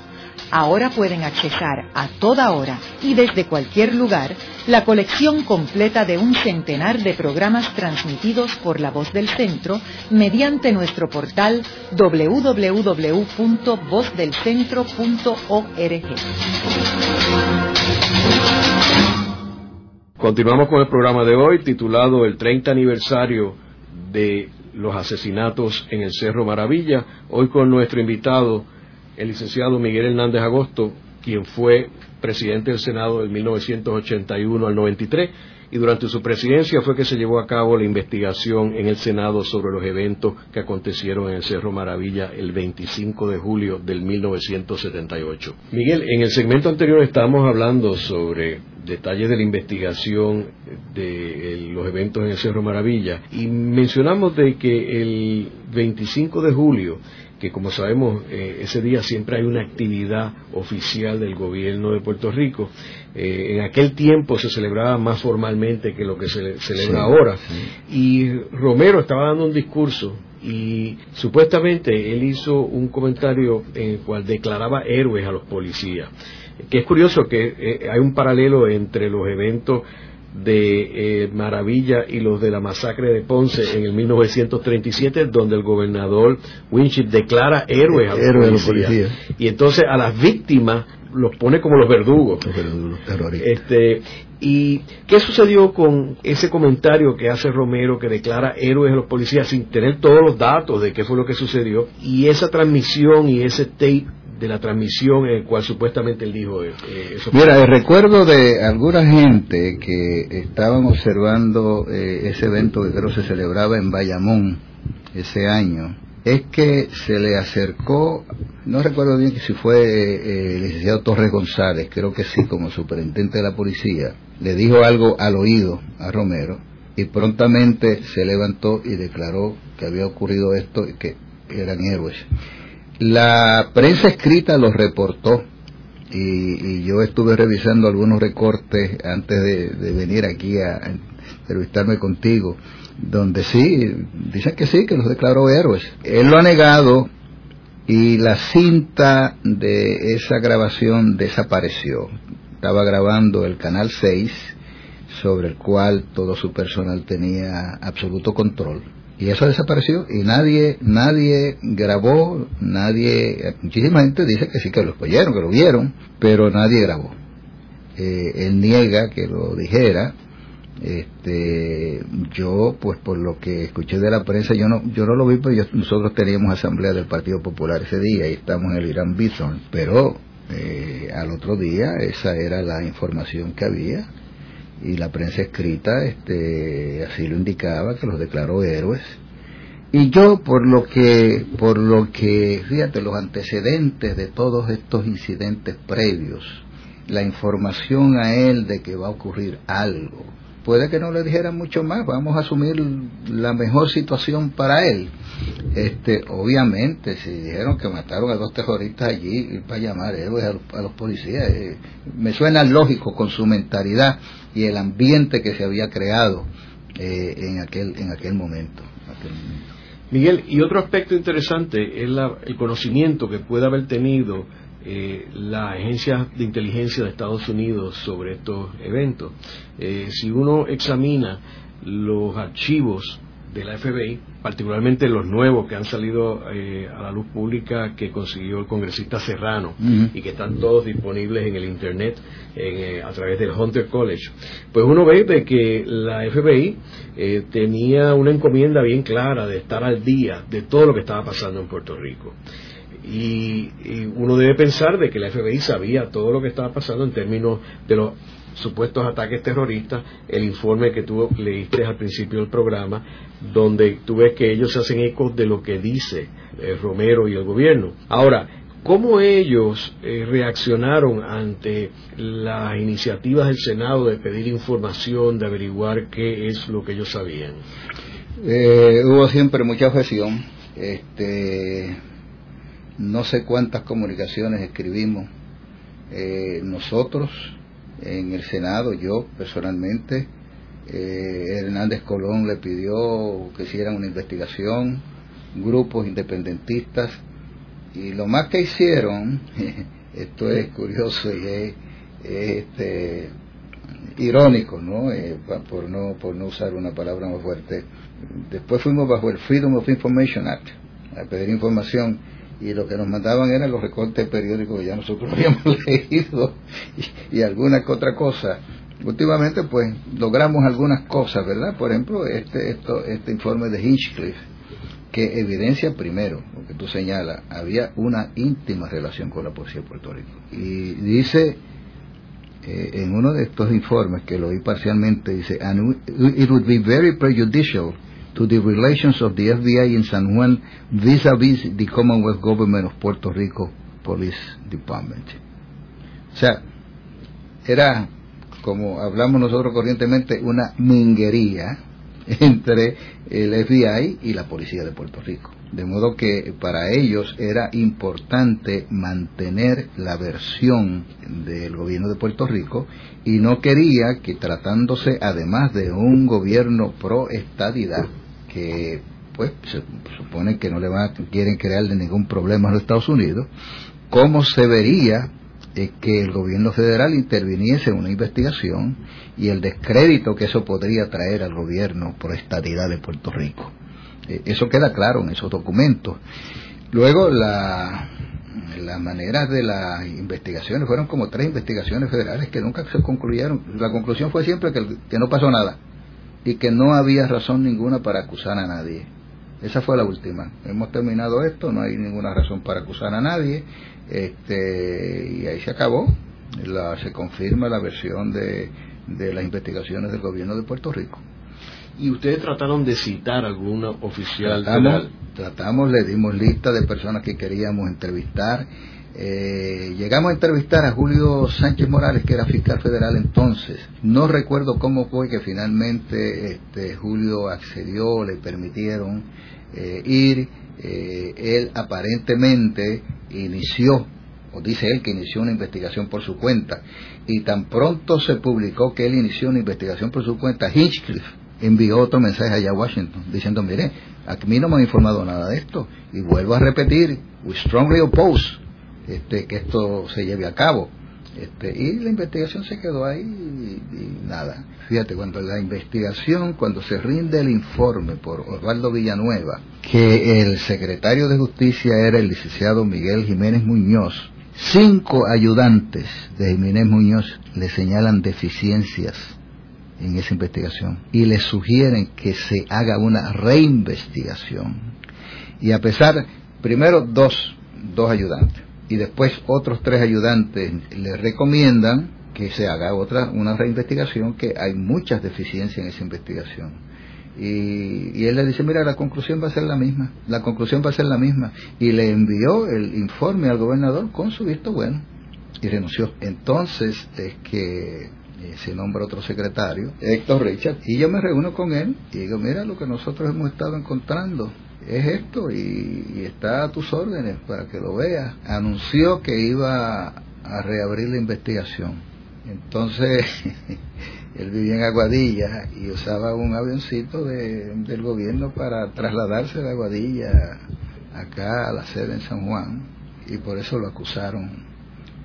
ahora pueden accesar a toda hora y desde cualquier lugar la colección completa de un centenar de programas transmitidos por la voz del centro mediante nuestro portal www.vozdelcentro.org. Continuamos con el programa de hoy titulado El 30 aniversario de los asesinatos en el Cerro Maravilla, hoy con nuestro invitado el licenciado Miguel Hernández Agosto, quien fue presidente del Senado de 1981 al 93, y durante su presidencia fue que se llevó a cabo la investigación en el Senado sobre los eventos que acontecieron en el Cerro Maravilla el 25 de julio del 1978. Miguel, en el segmento anterior estábamos hablando sobre detalles de la investigación de los eventos en el Cerro Maravilla y mencionamos de que el 25 de julio que como sabemos eh, ese día siempre hay una actividad oficial del gobierno de Puerto Rico. Eh, en aquel tiempo se celebraba más formalmente que lo que se celebra ahora. Y Romero estaba dando un discurso y supuestamente él hizo un comentario en el cual declaraba héroes a los policías. Que es curioso que eh, hay un paralelo entre los eventos de eh, Maravilla y los de la masacre de Ponce en el 1937, donde el gobernador Winship declara héroes a los, policías. Y entonces a las víctimas los pone como los verdugos. Este, ¿Y qué sucedió con ese comentario que hace Romero que declara héroes a los policías sin tener todos los datos de qué fue lo que sucedió? Y esa transmisión y ese tape de la transmisión en el cual supuestamente él dijo eh, eso. Mira, recuerdo de alguna gente que estaban observando eh, ese evento que creo se celebraba en Bayamón ese año, es que se le acercó, no recuerdo bien si fue eh, el licenciado Torres González, creo que sí, como superintendente de la policía, le dijo algo al oído a Romero y prontamente se levantó y declaró que había ocurrido esto y que eran héroes. La prensa escrita lo reportó y, yo estuve revisando algunos recortes antes de, venir aquí a, entrevistarme contigo, donde sí, dicen que sí, que los declaró héroes. Él lo ha negado y la cinta de esa grabación desapareció. Estaba grabando el Canal 6, sobre el cual todo su personal tenía absoluto control y eso desapareció y nadie nadie grabó nadie muchísima gente dice que sí que lo oyeron que lo vieron pero nadie grabó. Eh, él niega que lo dijera. Este yo pues por lo que escuché de la prensa yo no yo no lo vi pero nosotros teníamos asamblea del Partido Popular ese día y estamos en el Irán Bison pero eh, al otro día esa era la información que había y la prensa escrita este, así lo indicaba, que los declaró héroes. Y yo, por lo que, por lo que, fíjate, los antecedentes de todos estos incidentes previos, la información a él de que va a ocurrir algo, puede que no le dijeran mucho más, vamos a asumir la mejor situación para él. Este, obviamente, si dijeron que mataron a dos terroristas allí, para llamar héroes a los, policías, eh, me suena lógico con su mentalidad y el ambiente que se había creado eh, en, aquel, en aquel momento. Miguel, y otro aspecto interesante es el conocimiento que puede haber tenido eh, la agencia de inteligencia de Estados Unidos sobre estos eventos. Eh, si uno examina los archivos de la FBI, particularmente los nuevos que han salido eh, a la luz pública que consiguió el congresista Serrano y que están todos disponibles en el Internet eh, a través del Hunter College, pues uno ve de que la FBI tenía una encomienda bien clara de estar al día de todo lo que estaba pasando en Puerto Rico. Y, uno debe pensar de que la FBI sabía todo lo que estaba pasando en términos de los supuestos ataques terroristas, el informe que tú leíste al principio del programa, donde tú ves que ellos se hacen eco de lo que dice eh, Romero y el gobierno. Ahora, ¿cómo ellos eh, reaccionaron ante las iniciativas del Senado de pedir información, de averiguar qué es lo que ellos sabían? Eh, hubo siempre mucha objeción. Este, no sé cuántas comunicaciones escribimos eh, nosotros en el Senado, yo personalmente, eh, Hernández Colón le pidió que hicieran una investigación, grupos independentistas, y lo más que hicieron, esto es curioso y es, este, irónico, ¿no? Eh, por ¿no? por no usar una palabra más fuerte, después fuimos bajo el Freedom of Information Act a pedir información y lo que nos mandaban eran los recortes periódicos que ya nosotros habíamos leído y, alguna que otra cosa. Últimamente, pues, logramos algunas cosas, ¿verdad? Por ejemplo, este, esto, este informe de Hinchcliffe, que evidencia primero, lo que tú señalas, había una íntima relación con la policía de Puerto Rico. Y dice, eh, en uno de estos informes, que lo oí parcialmente, dice, and it would be very prejudicial to the relations of the FBI in San Juan vis-a-vis -vis the Commonwealth Government of Puerto Rico Police Department. O sea, era, como hablamos nosotros corrientemente, una minguería entre el FBI y la policía de Puerto Rico. De modo que para ellos era importante mantener la versión del gobierno de Puerto Rico y no quería que tratándose además de un gobierno pro estadidad que pues se supone que no le van a, quieren crearle ningún problema a los Estados Unidos, cómo se vería es que el gobierno federal interviniese en una investigación y el descrédito que eso podría traer al gobierno por estadidad de Puerto Rico. Eh, eso queda claro en esos documentos. Luego, la, las maneras de las investigaciones fueron como tres investigaciones federales que nunca se concluyeron. La conclusión fue siempre que, que no pasó nada y que no había razón ninguna para acusar a nadie. Esa fue la última. Hemos terminado esto, no hay ninguna razón para acusar a nadie, este, y ahí se acabó. La, se confirma la versión de, de las investigaciones del gobierno de Puerto Rico. ¿Y ustedes trataron de citar alguna oficial tratamos, Tratamos, le dimos lista de personas que queríamos entrevistar. Eh, llegamos a entrevistar a Julio Sánchez Morales, que era fiscal federal entonces. No recuerdo cómo fue que finalmente este, Julio accedió, le permitieron eh, ir. Eh, él aparentemente inició, o dice él que inició una investigación por su cuenta, y tan pronto se publicó que él inició una investigación por su cuenta, Hinchcliffe envió otro mensaje allá a Washington diciendo, mire, a mí no me han informado nada de esto, y vuelvo a repetir, we strongly oppose este, que esto se lleve a cabo. Este, y la investigación se quedó ahí y, nada. Fíjate, cuando la investigación, cuando se rinde el informe por Osvaldo Villanueva, que el secretario de Justicia era el licenciado Miguel Jiménez Muñoz, cinco ayudantes de Jiménez Muñoz le señalan deficiencias en esa investigación y le sugieren que se haga una reinvestigación. Y a pesar, primero dos, dos ayudantes y después otros tres ayudantes le recomiendan que se haga otra, una reinvestigación, que hay muchas deficiencias en esa investigación. Y, y, él le dice, mira, la conclusión va a ser la misma, la conclusión va a ser la misma. Y le envió el informe al gobernador con su visto bueno y renunció. Entonces es que eh, se nombra otro secretario, Héctor Richard, y yo me reúno con él y digo, mira lo que nosotros hemos estado encontrando, es esto y, está a tus órdenes para que lo veas. Anunció que iba a reabrir la investigación. Entonces, él vivía en Aguadilla y usaba un avioncito de, del gobierno para trasladarse de Aguadilla acá a la sede en San Juan y por eso lo acusaron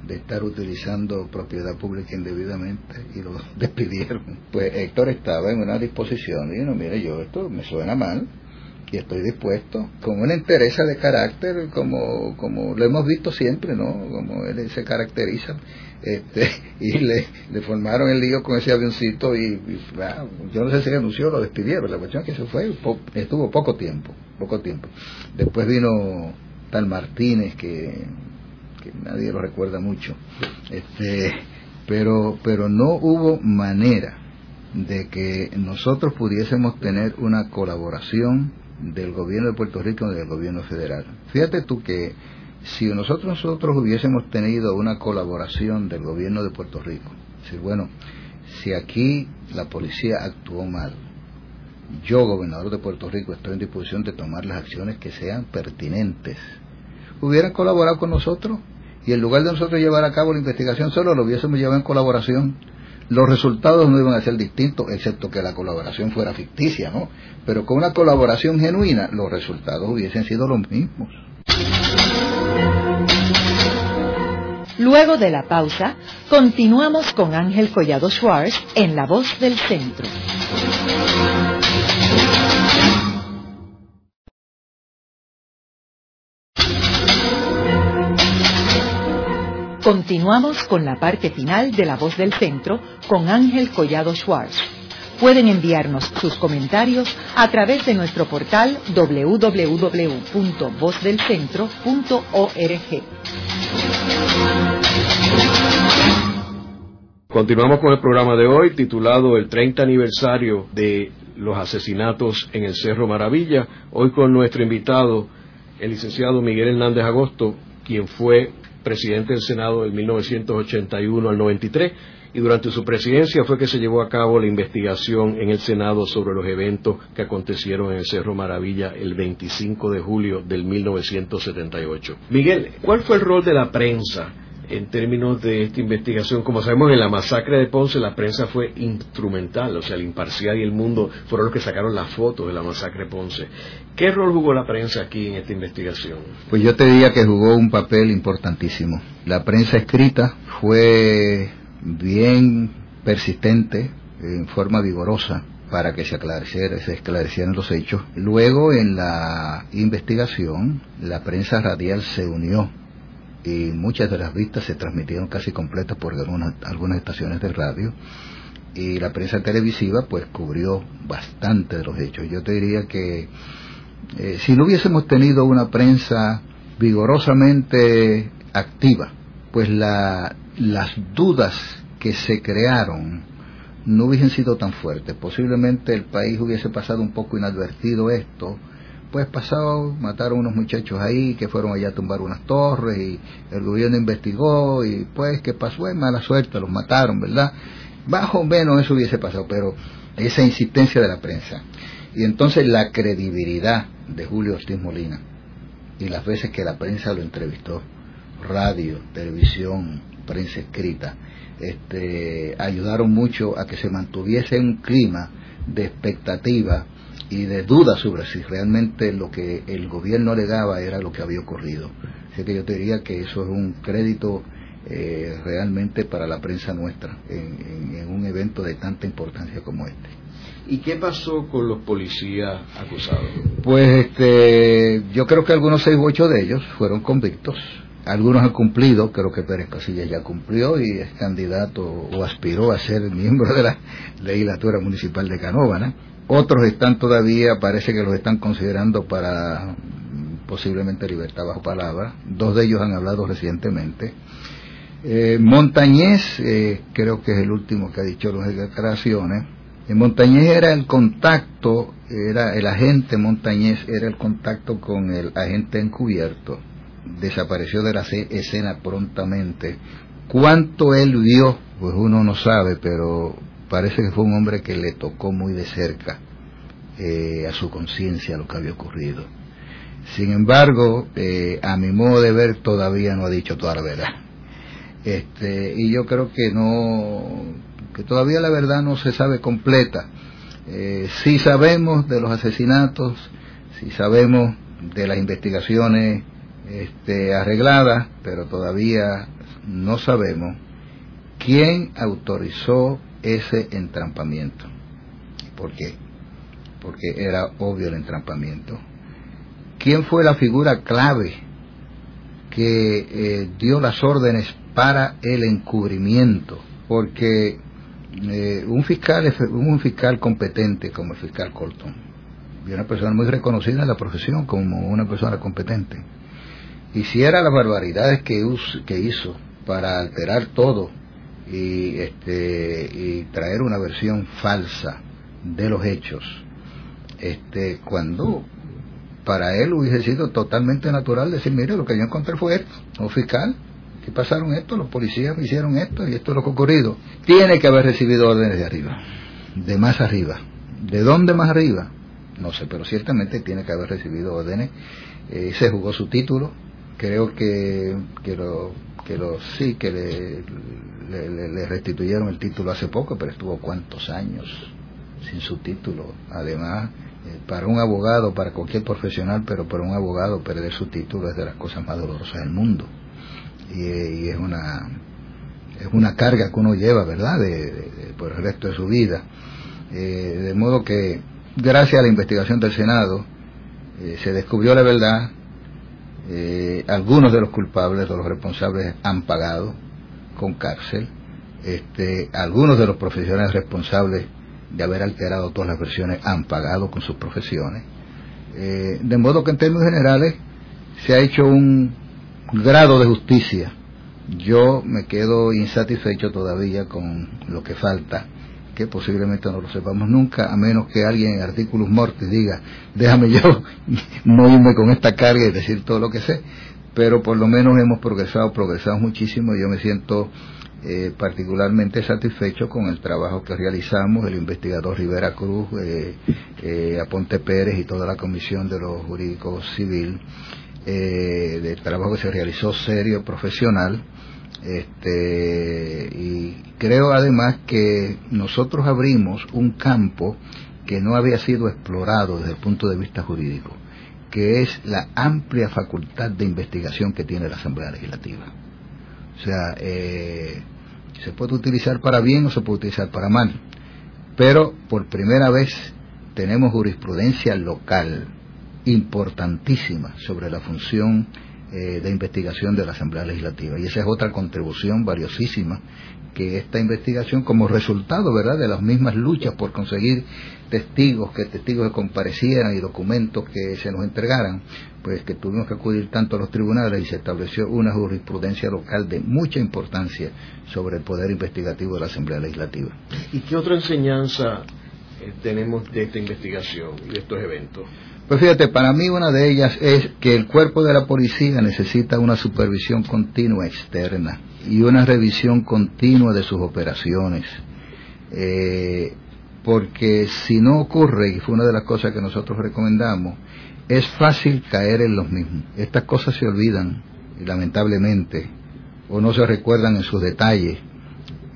de estar utilizando propiedad pública indebidamente y lo despidieron. Pues Héctor estaba en una disposición y no, mire, yo esto me suena mal y estoy dispuesto con una entereza de carácter como como lo hemos visto siempre no como él se caracteriza este y le, formaron el lío con ese avioncito y, ah, yo no sé si renunció o lo despidieron la cuestión es que se fue estuvo poco tiempo poco tiempo después vino tal Martínez que nadie lo recuerda mucho. Este, pero, pero no hubo manera de que nosotros pudiésemos tener una colaboración del gobierno de Puerto Rico y del gobierno federal. Fíjate tú que si nosotros nosotros hubiésemos tenido una colaboración del gobierno de Puerto Rico, si bueno, si aquí la policía actuó mal, yo, gobernador de Puerto Rico, estoy en disposición de tomar las acciones que sean pertinentes. ¿Hubieran colaborado con nosotros? y en lugar de nosotros llevar a cabo la investigación solo lo hubiésemos llevado en colaboración, los resultados no iban a ser distintos, excepto que la colaboración fuera ficticia, ¿no? Pero con una colaboración genuina, los resultados hubiesen sido los mismos. Luego de la pausa, continuamos con Ángel Collado Schwartz en La Voz del Centro. Continuamos con la parte final de La Voz del Centro con Ángel Collado Schwartz. Pueden enviarnos sus comentarios a través de nuestro portal www.vozdelcentro.org. Continuamos con el programa de hoy titulado El 30 aniversario de los asesinatos en el Cerro Maravilla. Hoy con nuestro invitado, el licenciado Miguel Hernández Agosto, quien fue presidente del Senado del 1981 al 93 y durante su presidencia fue que se llevó a cabo la investigación en el Senado sobre los eventos que acontecieron en el Cerro Maravilla el 25 de julio del 1978. Miguel, ¿cuál fue el rol de la prensa en términos de esta investigación. Como sabemos, en la masacre de Ponce la prensa fue instrumental, o sea, el Imparcial y el Mundo fueron los que sacaron las fotos de la masacre de Ponce. ¿Qué rol jugó la prensa aquí en esta investigación? Pues yo te diría que jugó un papel importantísimo. La prensa escrita fue bien persistente, en forma vigorosa, para que se aclareciera, se esclarecieran los hechos. Luego, en la investigación, la prensa radial se unió y muchas de las vistas se transmitieron casi completas por algunas, estaciones de radio y la prensa televisiva pues cubrió bastante de los hechos. Yo te diría que eh, si no hubiésemos tenido una prensa vigorosamente activa, pues la, las dudas que se crearon no hubiesen sido tan fuertes. Posiblemente el país hubiese pasado un poco inadvertido esto, pues pasado, mataron unos muchachos ahí que fueron allá a tumbar unas torres y el gobierno investigó y pues que pasó en mala suerte, los mataron, ¿verdad? Bajo menos eso hubiese pasado, pero esa insistencia de la prensa. Y entonces la credibilidad de Julio Ortiz Molina y las veces que la prensa lo entrevistó, radio, televisión, prensa escrita, este, ayudaron mucho a que se mantuviese un clima de expectativa y de duda sobre si realmente lo que el gobierno alegaba era lo que había ocurrido. Así que yo te diría que eso es un crédito eh, realmente para la prensa nuestra en, en, un evento de tanta importancia como este. ¿Y qué pasó con los policías acusados? Pues este, yo creo que algunos seis u ocho de ellos fueron convictos. Algunos han cumplido, creo que Pérez Casillas ya cumplió y es candidato o aspiró a ser miembro de la legislatura municipal de Canóvana otros están todavía, parece que los están considerando para posiblemente libertad bajo palabra. Dos de ellos han hablado recientemente. Eh, Montañez, eh, creo que es el último que ha dicho las declaraciones. En Montañez era el contacto, era el agente Montañez, era el contacto con el agente encubierto. Desapareció de la escena prontamente. ¿Cuánto él vio? Pues uno no sabe, pero parece que fue un hombre que le tocó muy de cerca eh, a su conciencia lo que había ocurrido. Sin embargo, eh, a mi modo de ver, todavía no ha dicho toda la verdad. Este, y yo creo que no, que todavía la verdad no se sabe completa. Eh, sí sabemos de los asesinatos, sí sabemos de las investigaciones este, arregladas, pero todavía no sabemos quién autorizó ese entrampamiento. ¿Por qué? Porque era obvio el entrampamiento. ¿Quién fue la figura clave que eh, dio las órdenes para el encubrimiento? Porque eh, un fiscal un fiscal competente como el fiscal Colton y una persona muy reconocida en la profesión como una persona competente hiciera las barbaridades que, que hizo para alterar todo y, este, y traer una versión falsa de los hechos, este, cuando para él hubiese sido totalmente natural decir, mire, lo que yo encontré fue no fiscal, que pasaron esto, los policías me hicieron esto y esto es lo que ha ocurrido. Tiene que haber recibido órdenes de arriba, de más arriba. ¿De dónde más arriba? No sé, pero ciertamente tiene que haber recibido órdenes. Eh, se jugó su título, creo que, que lo que lo sí que le, le, restituyeron el título hace poco, pero estuvo cuántos años sin su título. Además, eh, para un abogado, para cualquier profesional, pero para un abogado perder su título es de las cosas más dolorosas del mundo. Y, y es una es una carga que uno lleva, ¿verdad?, de, por el resto de su vida. Eh, de modo que, gracias a la investigación del Senado, eh, se descubrió la verdad, eh, algunos de los culpables, de los responsables, han pagado con cárcel. Este, algunos de los profesionales responsables de haber alterado todas las versiones han pagado con sus profesiones. Eh, de modo que en términos generales se ha hecho un grado de justicia. Yo me quedo insatisfecho todavía con lo que falta que posiblemente no lo sepamos nunca, a menos que alguien en artículos mortis diga, déjame yo no irme con esta carga y decir todo lo que sé, pero por lo menos hemos progresado, progresado muchísimo y yo me siento eh, particularmente satisfecho con el trabajo que realizamos, el investigador Rivera Cruz, eh, eh, Aponte Pérez y toda la comisión de los jurídicos civil, del trabajo que se realizó serio, profesional, Este, y creo además que nosotros abrimos un campo que no había sido explorado desde el punto de vista jurídico, que es la amplia facultad de investigación que tiene la Asamblea Legislativa. O sea, eh, se puede utilizar para bien o se puede utilizar para mal, pero por primera vez tenemos jurisprudencia local importantísima sobre la función eh, de investigación de la Asamblea Legislativa. Y esa es otra contribución valiosísima que esta investigación como resultado, ¿verdad?, de las mismas luchas por conseguir testigos, que testigos que comparecieran y documentos que se nos entregaran, pues que tuvimos que acudir tanto a los tribunales y se estableció una jurisprudencia local de mucha importancia sobre el poder investigativo de la Asamblea Legislativa. ¿Y qué otra enseñanza eh, tenemos de esta investigación y de estos eventos? Pues fíjate, para mí una de ellas es que el cuerpo de la policía necesita una supervisión continua externa y una revisión continua de sus operaciones. Eh, porque si no ocurre, y fue una de las cosas que nosotros recomendamos, es fácil caer en los mismos. Estas cosas se olvidan, lamentablemente, o no se recuerdan en sus detalles.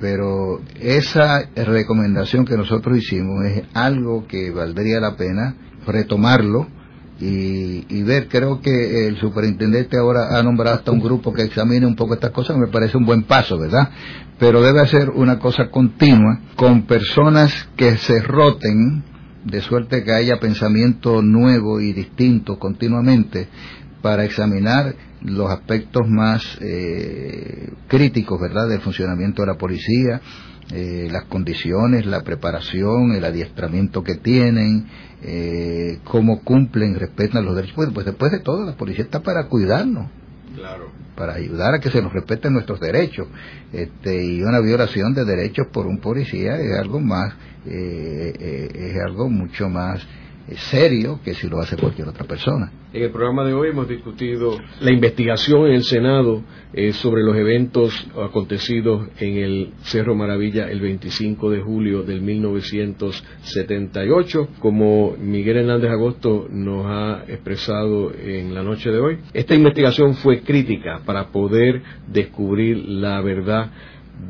Pero esa recomendación que nosotros hicimos es algo que valdría la pena retomarlo y, ver, creo que el superintendente ahora ha nombrado hasta un grupo que examine un poco estas cosas, me parece un buen paso, ¿verdad? Pero debe ser una cosa continua, con personas que se roten, de suerte que haya pensamiento nuevo y distinto continuamente, para examinar los aspectos más eh, críticos, ¿verdad?, del funcionamiento de la policía, eh, las condiciones, la preparación, el adiestramiento que tienen, eh, cómo cumplen, respetan los derechos. Pues, pues, después de todo, la policía está para cuidarnos. Claro. Para ayudar a que se nos respeten nuestros derechos. Este, y una violación de derechos por un policía es algo más, eh, es algo mucho más serio que si lo hace cualquier otra persona. En el programa de hoy hemos discutido la investigación en el Senado eh, sobre los eventos acontecidos en el Cerro Maravilla el 25 de julio del 1978, como Miguel Hernández Agosto nos ha expresado en la noche de hoy. Esta investigación fue crítica para poder descubrir la verdad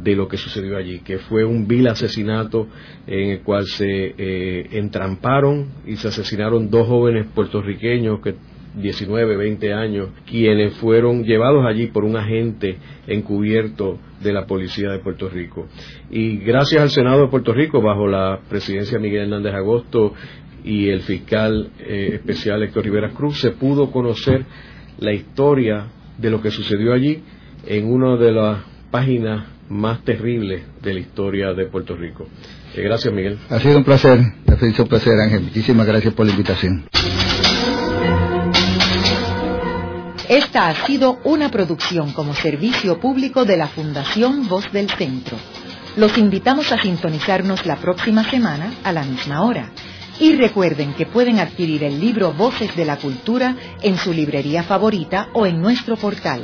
de lo que sucedió allí, que fue un vil asesinato en el cual se eh, entramparon y se asesinaron dos jóvenes puertorriqueños que 19, 20 años, quienes fueron llevados allí por un agente encubierto de la policía de Puerto Rico. Y gracias al Senado de Puerto Rico, bajo la presidencia de Miguel Hernández Agosto y el fiscal eh, especial Héctor Rivera Cruz, se pudo conocer la historia de lo que sucedió allí en una de las páginas más terrible de la historia de Puerto Rico. Eh, gracias, Miguel. Ha sido un placer, ha sido un placer, Ángel. Muchísimas gracias por la invitación. Esta ha sido una producción como servicio público de la Fundación Voz del Centro. Los invitamos a sintonizarnos la próxima semana a la misma hora. Y recuerden que pueden adquirir el libro Voces de la Cultura en su librería favorita o en nuestro portal.